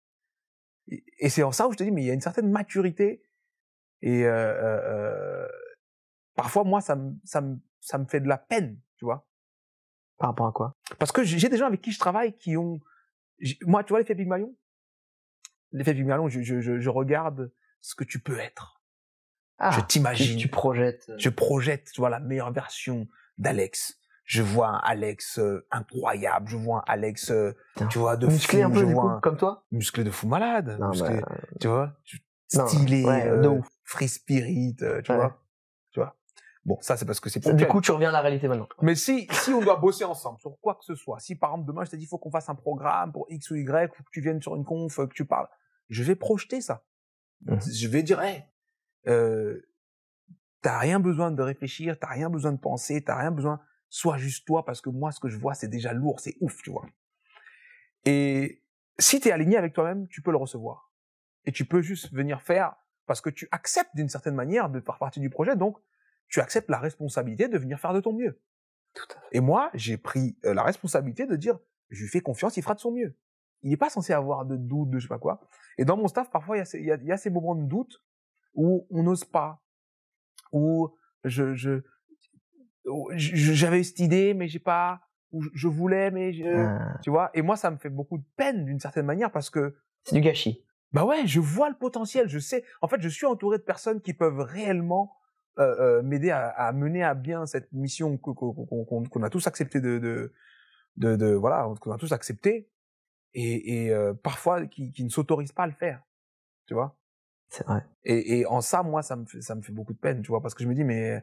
Et, et c'est en ça où je te dis mais il y a une certaine maturité et euh, euh, euh, parfois moi ça me ça me ça me fait de la peine, tu vois. Par rapport à quoi? Parce que j'ai des gens avec qui je travaille qui ont. Moi, tu vois, l'effet Pygmalion L'effet Pygmalion, je, je, je, je regarde ce que tu peux être. Ah, je t'imagine. tu projettes. Je projette, tu vois, la meilleure version d'Alex. Je vois un Alex euh, incroyable. Je vois un Alex, euh, tu vois, de musclé fou. un peu je du vois coup, un comme toi? musclé de fou malade. Non, musclé, bah, tu vois, stylé, ouais, euh, free spirit, euh, tu Ouais. vois. Bon, ça, c'est parce que c'est Du ponctuel. coup, tu reviens à la réalité maintenant. Mais si, si on doit bosser ensemble sur quoi que ce soit, si par exemple demain je t'ai dit il faut qu'on fasse un programme pour X ou Y, faut que tu viennes sur une conf, que tu parles, je vais projeter ça. Mhm. Je vais dire, hey, euh, t'as rien besoin de réfléchir, t'as rien besoin de penser, t'as rien besoin, sois juste toi parce que moi ce que je vois c'est déjà lourd, c'est ouf, tu vois. Et si tu es aligné avec toi-même, tu peux le recevoir. Et tu peux juste venir faire parce que tu acceptes d'une certaine manière de faire partie du projet, donc tu acceptes la responsabilité de venir faire de ton mieux. Et moi, j'ai pris euh, la responsabilité de dire, je lui fais confiance, il fera de son mieux. Il n'est pas censé avoir de doute, de je sais pas quoi. Et dans mon staff, parfois, il y a, ces- il y a, il y a ces moments de doute où on n'ose pas, où je, je, j'avais cette idée, mais j'ai pas, où je- je voulais, mais je, Ah, tu vois. Et moi, ça me fait beaucoup de peine d'une certaine manière parce que c'est du gâchis. bah ouais, je vois le potentiel, je sais. En fait, je suis entouré de personnes qui peuvent réellement euh, euh, m'aider à, à mener à bien cette mission qu'on a tous accepté de, de, de, de- voilà, qu'on a tous accepté, et, et euh, parfois qui, qui ne s'autorisent pas à le faire, tu vois? C'est vrai. Et, et en ça, moi, ça me fait, ça me fait beaucoup de peine, tu vois, parce que je me dis, mais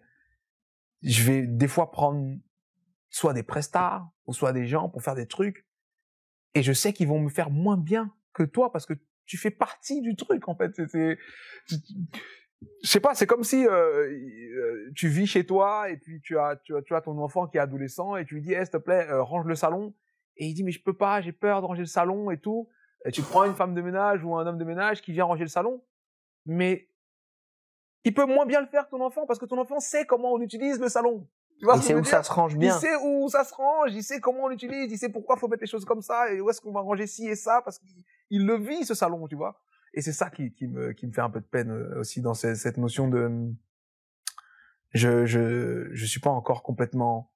je vais des fois prendre soit des prestats ou soit des gens pour faire des trucs, et je sais qu'ils vont me faire moins bien que toi parce que tu fais partie du truc, en fait. C'est, je sais pas, c'est comme si euh, euh, tu vis chez toi et puis tu as, tu as, tu as ton enfant qui est adolescent et tu lui dis, Eh, s'il te plaît, euh, range le salon. Et il dit, mais je peux pas, j'ai peur de ranger le salon et tout. Et tu prends une femme de ménage ou un homme de ménage qui vient ranger le salon mais il peut moins bien le faire que ton enfant parce que ton enfant sait comment on utilise le salon. Tu vois Il sait où ça se range bien. Il sait où ça se range, il sait comment on l'utilise, il sait pourquoi faut mettre les choses comme ça et où est-ce qu'on va ranger ci et ça parce qu'il il le vit ce salon, tu vois? Et c'est ça qui, qui me qui me fait un peu de peine euh, aussi dans ce- cette notion de je je je suis pas encore complètement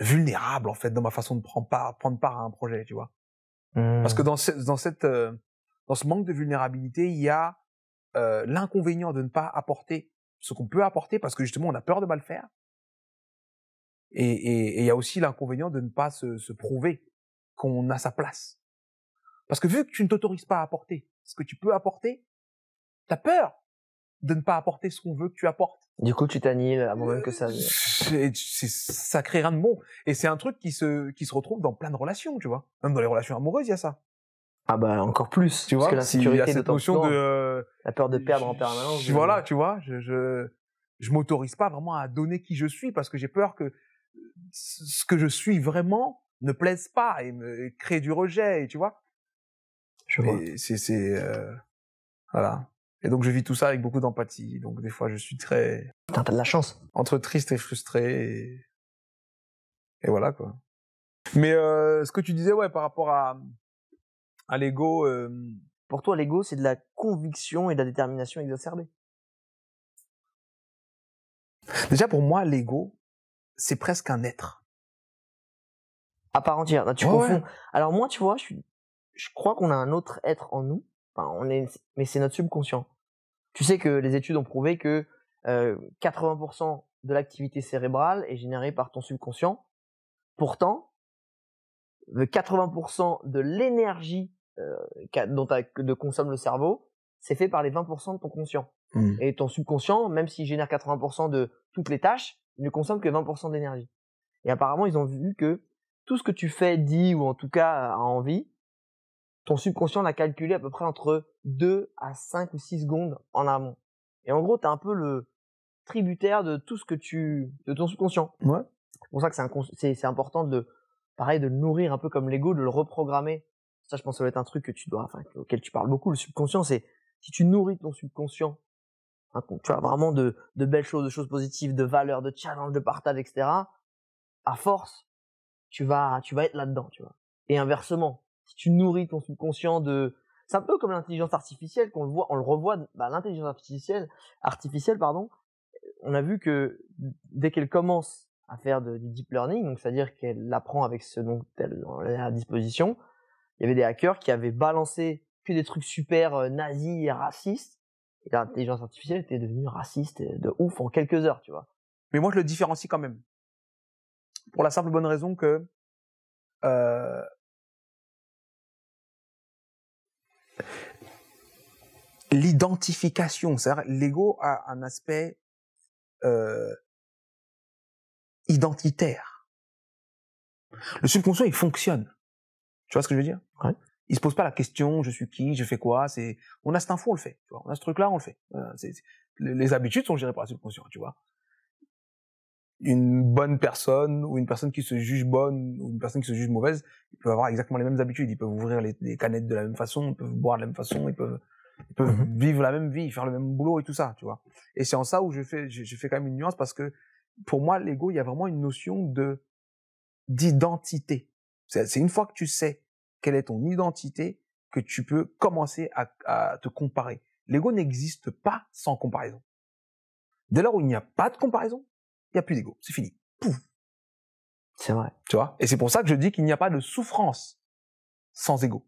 vulnérable en fait dans ma façon de prendre part prendre part à un projet, tu vois? Parce que dans, ce, dans, cette, euh, dans ce manque de vulnérabilité, il y a euh, l'inconvénient de ne pas apporter ce qu'on peut apporter parce que justement on a peur de mal faire. Et, et, et il y a aussi l'inconvénient de ne pas se, se prouver qu'on a sa place. Parce que vu que tu ne t'autorises pas à apporter ce que tu peux apporter, t'as peur de ne pas apporter ce qu'on veut que tu apportes. Du coup, tu t'annihiles avant même que ça. C'est- c'est- ça crée rien de bon. Et c'est un truc qui se, qui se retrouve dans plein de relations, tu vois. Même dans les relations amoureuses, il y a ça. Ah bah encore plus. Tu parce vois, que s'il y a l'insécurité cette notion de... euh, la peur de perdre en permanence. je- Voilà, tu vois, je, je, je m'autorise pas vraiment à donner qui je suis parce que j'ai peur que ce que je suis vraiment ne plaise pas et me et crée du rejet, et tu vois. Je vois. Et c'est, c'est, euh, voilà. Et donc je vis tout ça avec beaucoup d'empathie. Donc des fois je suis très Putain, t'as de la chance. entre triste et frustré et, et voilà quoi. Mais euh, ce que tu disais ouais par rapport à à l'ego, euh, Pour toi, l'ego, c'est de la conviction et de la détermination exacerbée. déjà pour moi l'ego c'est presque un être. À part entière. Tu Ouais, confonds. ouais. Alors moi, tu vois, je, suis... je crois qu'on a un autre être en nous. Enfin, on est... Mais c'est notre subconscient. Tu sais que les études ont prouvé que euh, 80% de l'activité cérébrale est générée par ton subconscient. Pourtant, le 80% de l'énergie euh, dont de consomme le cerveau, c'est fait par les 20% de ton conscient. Hmm. Et ton subconscient, même s'il génère 80% de toutes les tâches, il ne consomme que 20% d'énergie. Et apparemment, ils ont vu que tout ce que tu fais, dis, ou en tout cas a envie, ton subconscient l'a calculé à peu près entre 2 à 5 ou 6 secondes en amont. Et en gros, tu es un peu le tributaire de tout ce que tu... de ton subconscient. Ouais. C'est pour ça que c'est incons- c'est c'est important de, pareil, de le nourrir un peu comme l'ego, de le reprogrammer. Ça, je pense que ça doit être un truc que tu dois, enfin, auquel tu parles beaucoup. Le subconscient, c'est si tu nourris ton subconscient, hein, tu as vraiment de, de belles choses, de choses positives, de valeurs, de challenges, de partage, etc. À force, tu vas, tu vas être là-dedans, tu vois. Et inversement, si tu nourris ton subconscient de, c'est un peu comme l'intelligence artificielle qu'on le voit, on le revoit. Bah, l'intelligence artificielle, artificielle, pardon. On a vu que dès qu'elle commence à faire du deep learning, donc c'est-à-dire qu'elle apprend avec ce dont elle a à disposition, il y avait des hackers qui avaient balancé que des trucs super euh, nazis et racistes. Et l'intelligence artificielle était devenue raciste de ouf en quelques heures, tu vois. Mais moi, je le différencie quand même. Pour la simple bonne raison que euh, l'identification, c'est-à-dire l'ego a un aspect euh, identitaire. Le subconscient, il fonctionne. Tu vois ce que je veux dire? Ouais. Il se pose pas la question, je suis qui, je fais quoi. C'est, on a cette info, on le fait. Tu vois on a ce truc-là, on le fait. Euh, c'est- les habitudes sont gérées par le subconscient, tu vois. Une bonne personne ou une personne qui se juge bonne ou une personne qui se juge mauvaise, ils peuvent avoir exactement les mêmes habitudes. Ils peuvent ouvrir les, les canettes de la même façon, ils peuvent boire de la même façon, ils peuvent, ils peuvent Mhm. vivre la même vie, faire le même boulot et tout ça, tu vois. Et c'est en ça où je fais, je, je fais quand même une nuance parce que pour moi, l'ego, il y a vraiment une notion de d'identité. C'est c'est une fois que tu sais quelle est ton identité que tu peux commencer à, à te comparer. L'ego n'existe pas sans comparaison. Dès lors où il n'y a pas de comparaison, il n'y a plus d'ego. C'est fini. Pouf. C'est vrai. Tu vois? Et c'est pour ça que je dis qu'il n'y a pas de souffrance sans ego.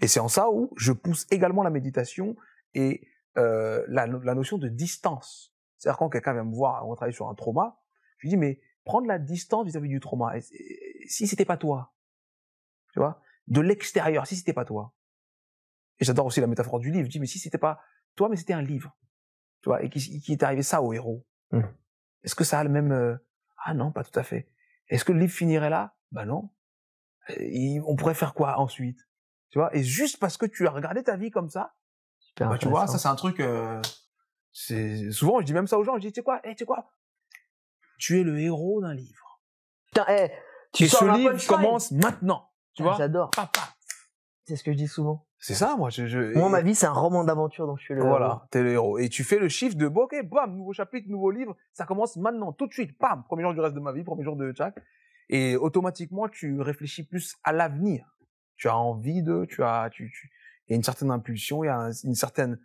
Et c'est en ça où je pousse également la méditation et euh, la, no- la notion de distance. C'est-à-dire quand quelqu'un vient me voir, on travaille sur un trauma, je lui dis mais prendre la distance vis-à-vis du trauma. Et c'est- si c'était pas toi, tu vois, de l'extérieur, si c'était pas toi. Et j'adore aussi la métaphore du livre. Je dis mais si c'était pas toi, mais c'était un livre, tu vois, et qui, qui est arrivé ça au héros. Mhm. Est-ce que ça a le même euh, Ah non, pas tout à fait. Est-ce que le livre finirait là? Bah non. Et on pourrait faire quoi ensuite? Tu vois? Et juste parce que tu as regardé ta vie comme ça, Super bah, tu vois, ça c'est un truc. euh, c'est souvent je dis même ça aux gens. Je dis tu sais quoi? Eh, Tu sais quoi? Tu es le héros d'un livre. Putain, eh, tu ce livre commence maintenant. Tu Ah, vois? J'adore. Papa. C'est ce que je dis souvent. C'est ça, moi. Je, je- Moi, ma vie, c'est un roman d'aventure dont je suis le héros. Voilà, t'es le héros. Et tu fais le chiffre de, bon, ok, bam, nouveau chapitre, nouveau livre, ça commence maintenant, tout de suite, bam, premier jour du reste de ma vie, premier jour de Jack. Et automatiquement, tu réfléchis plus à l'avenir. Tu as envie de, tu as, tu, tu, il y a une certaine impulsion, il y a un- une certaine,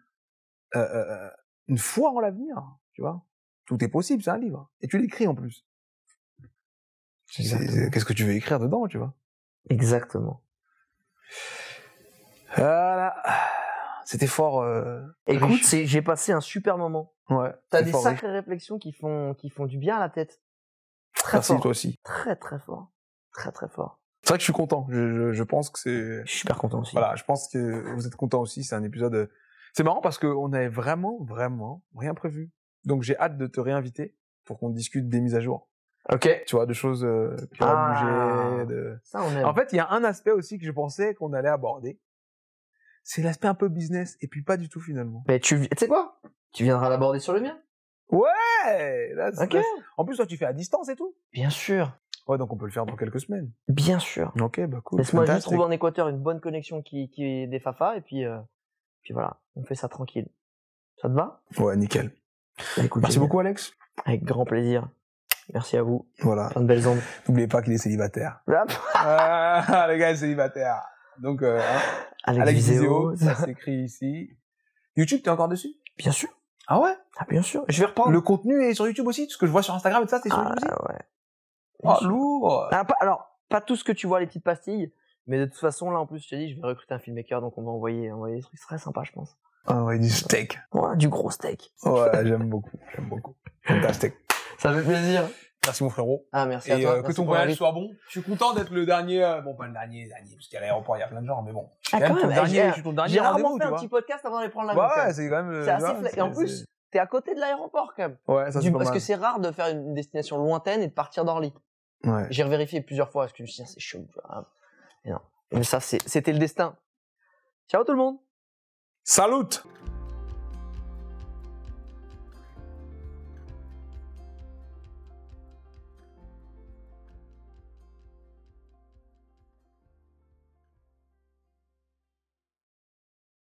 euh, euh, euh, une foi en l'avenir, tu vois. Tout est possible, c'est un livre. Et tu l'écris en plus. Qu'est-ce que tu veux écrire dedans, tu vois. Exactement. Voilà. C'était fort, euh, Écoute, j'ai passé un super moment. Ouais. T'as des riche. sacrées réflexions qui font, qui font du bien à la tête. Très Merci, fort. toi aussi. Très, très fort. Très, très fort. C'est vrai que je suis content. Je, je, je pense que c'est, Je suis super content aussi. voilà, je pense que vous êtes content aussi. C'est un épisode. euh, C'est marrant parce qu'on n'avait vraiment, vraiment rien prévu. Donc j'ai hâte de te réinviter pour qu'on discute des mises à jour. Ok. Tu vois, de choses euh, qui auraient Ah. bougé. De... Ça, on aime. En fait, il y a un aspect aussi que je pensais qu'on allait aborder. C'est l'aspect un peu business et puis pas du tout finalement. Mais tu, sais quoi? Tu viendras l'aborder sur le mien? Ouais. là, là, En plus, toi, tu fais à distance et tout. Bien sûr. Ouais, donc on peut le faire dans quelques semaines. Bien sûr. Ok, bah cool. Laisse-moi juste trouver en Équateur une bonne connexion qui, qui est des Fafa et puis, euh, puis voilà. On fait ça tranquille. Ça te va? Ouais, nickel. Bah, écoute, Merci beaucoup, Alex. Avec grand plaisir. Merci à vous. Voilà. Plein de belles ondes. N'oubliez pas qu'il est célibataire. Ah, [laughs] le gars est célibataire. Donc, euh, hein, Alex, Alex Viseo. Ça [laughs] s'écrit ici. YouTube, t'es encore dessus? Bien sûr. Ah ouais? Ah, bien sûr. Je vais reprendre. Le contenu est sur YouTube aussi Ce que je vois sur Instagram et tout ça, c'est sur Ah, YouTube aussi? ouais. Oh, sûr. lourd Ah, pas- alors, pas tout ce que tu vois, les petites pastilles. Mais de toute façon, là, en plus, je te dis, je vais recruter un filmmaker, donc on va envoyer, envoyer des trucs très sympas, je pense. Ah ouais, du steak. Ouais, du gros steak. Ouais, j'aime beaucoup, j'aime beaucoup. Fantastique. Ça fait plaisir. Merci mon frérot. Ah, merci à Et toi. euh, que ton voyage soit bon. Je suis content d'être le dernier, euh, bon pas le dernier, dernier, parce qu'à l'aéroport il y a plein de gens, mais bon. Ah, Quand quand même, ton même, dernier, j'ai- je suis ton dernier J'ai rarement fait un vois. petit podcast avant d'aller prendre l'avion. Quand ouais, c'est quand même. euh, C'est assez tu vois, fla- Et en plus, t'es à côté de l'aéroport, quand même. ouais, ça c'est pas parce mal. que c'est rare de faire une destination lointaine et de partir d'Orly. Ouais. J'ai revérifié plusieurs fois parce que je me suis dit, c'est chaud. non. Mais ça, c'était le destin. Ciao tout le monde. Salut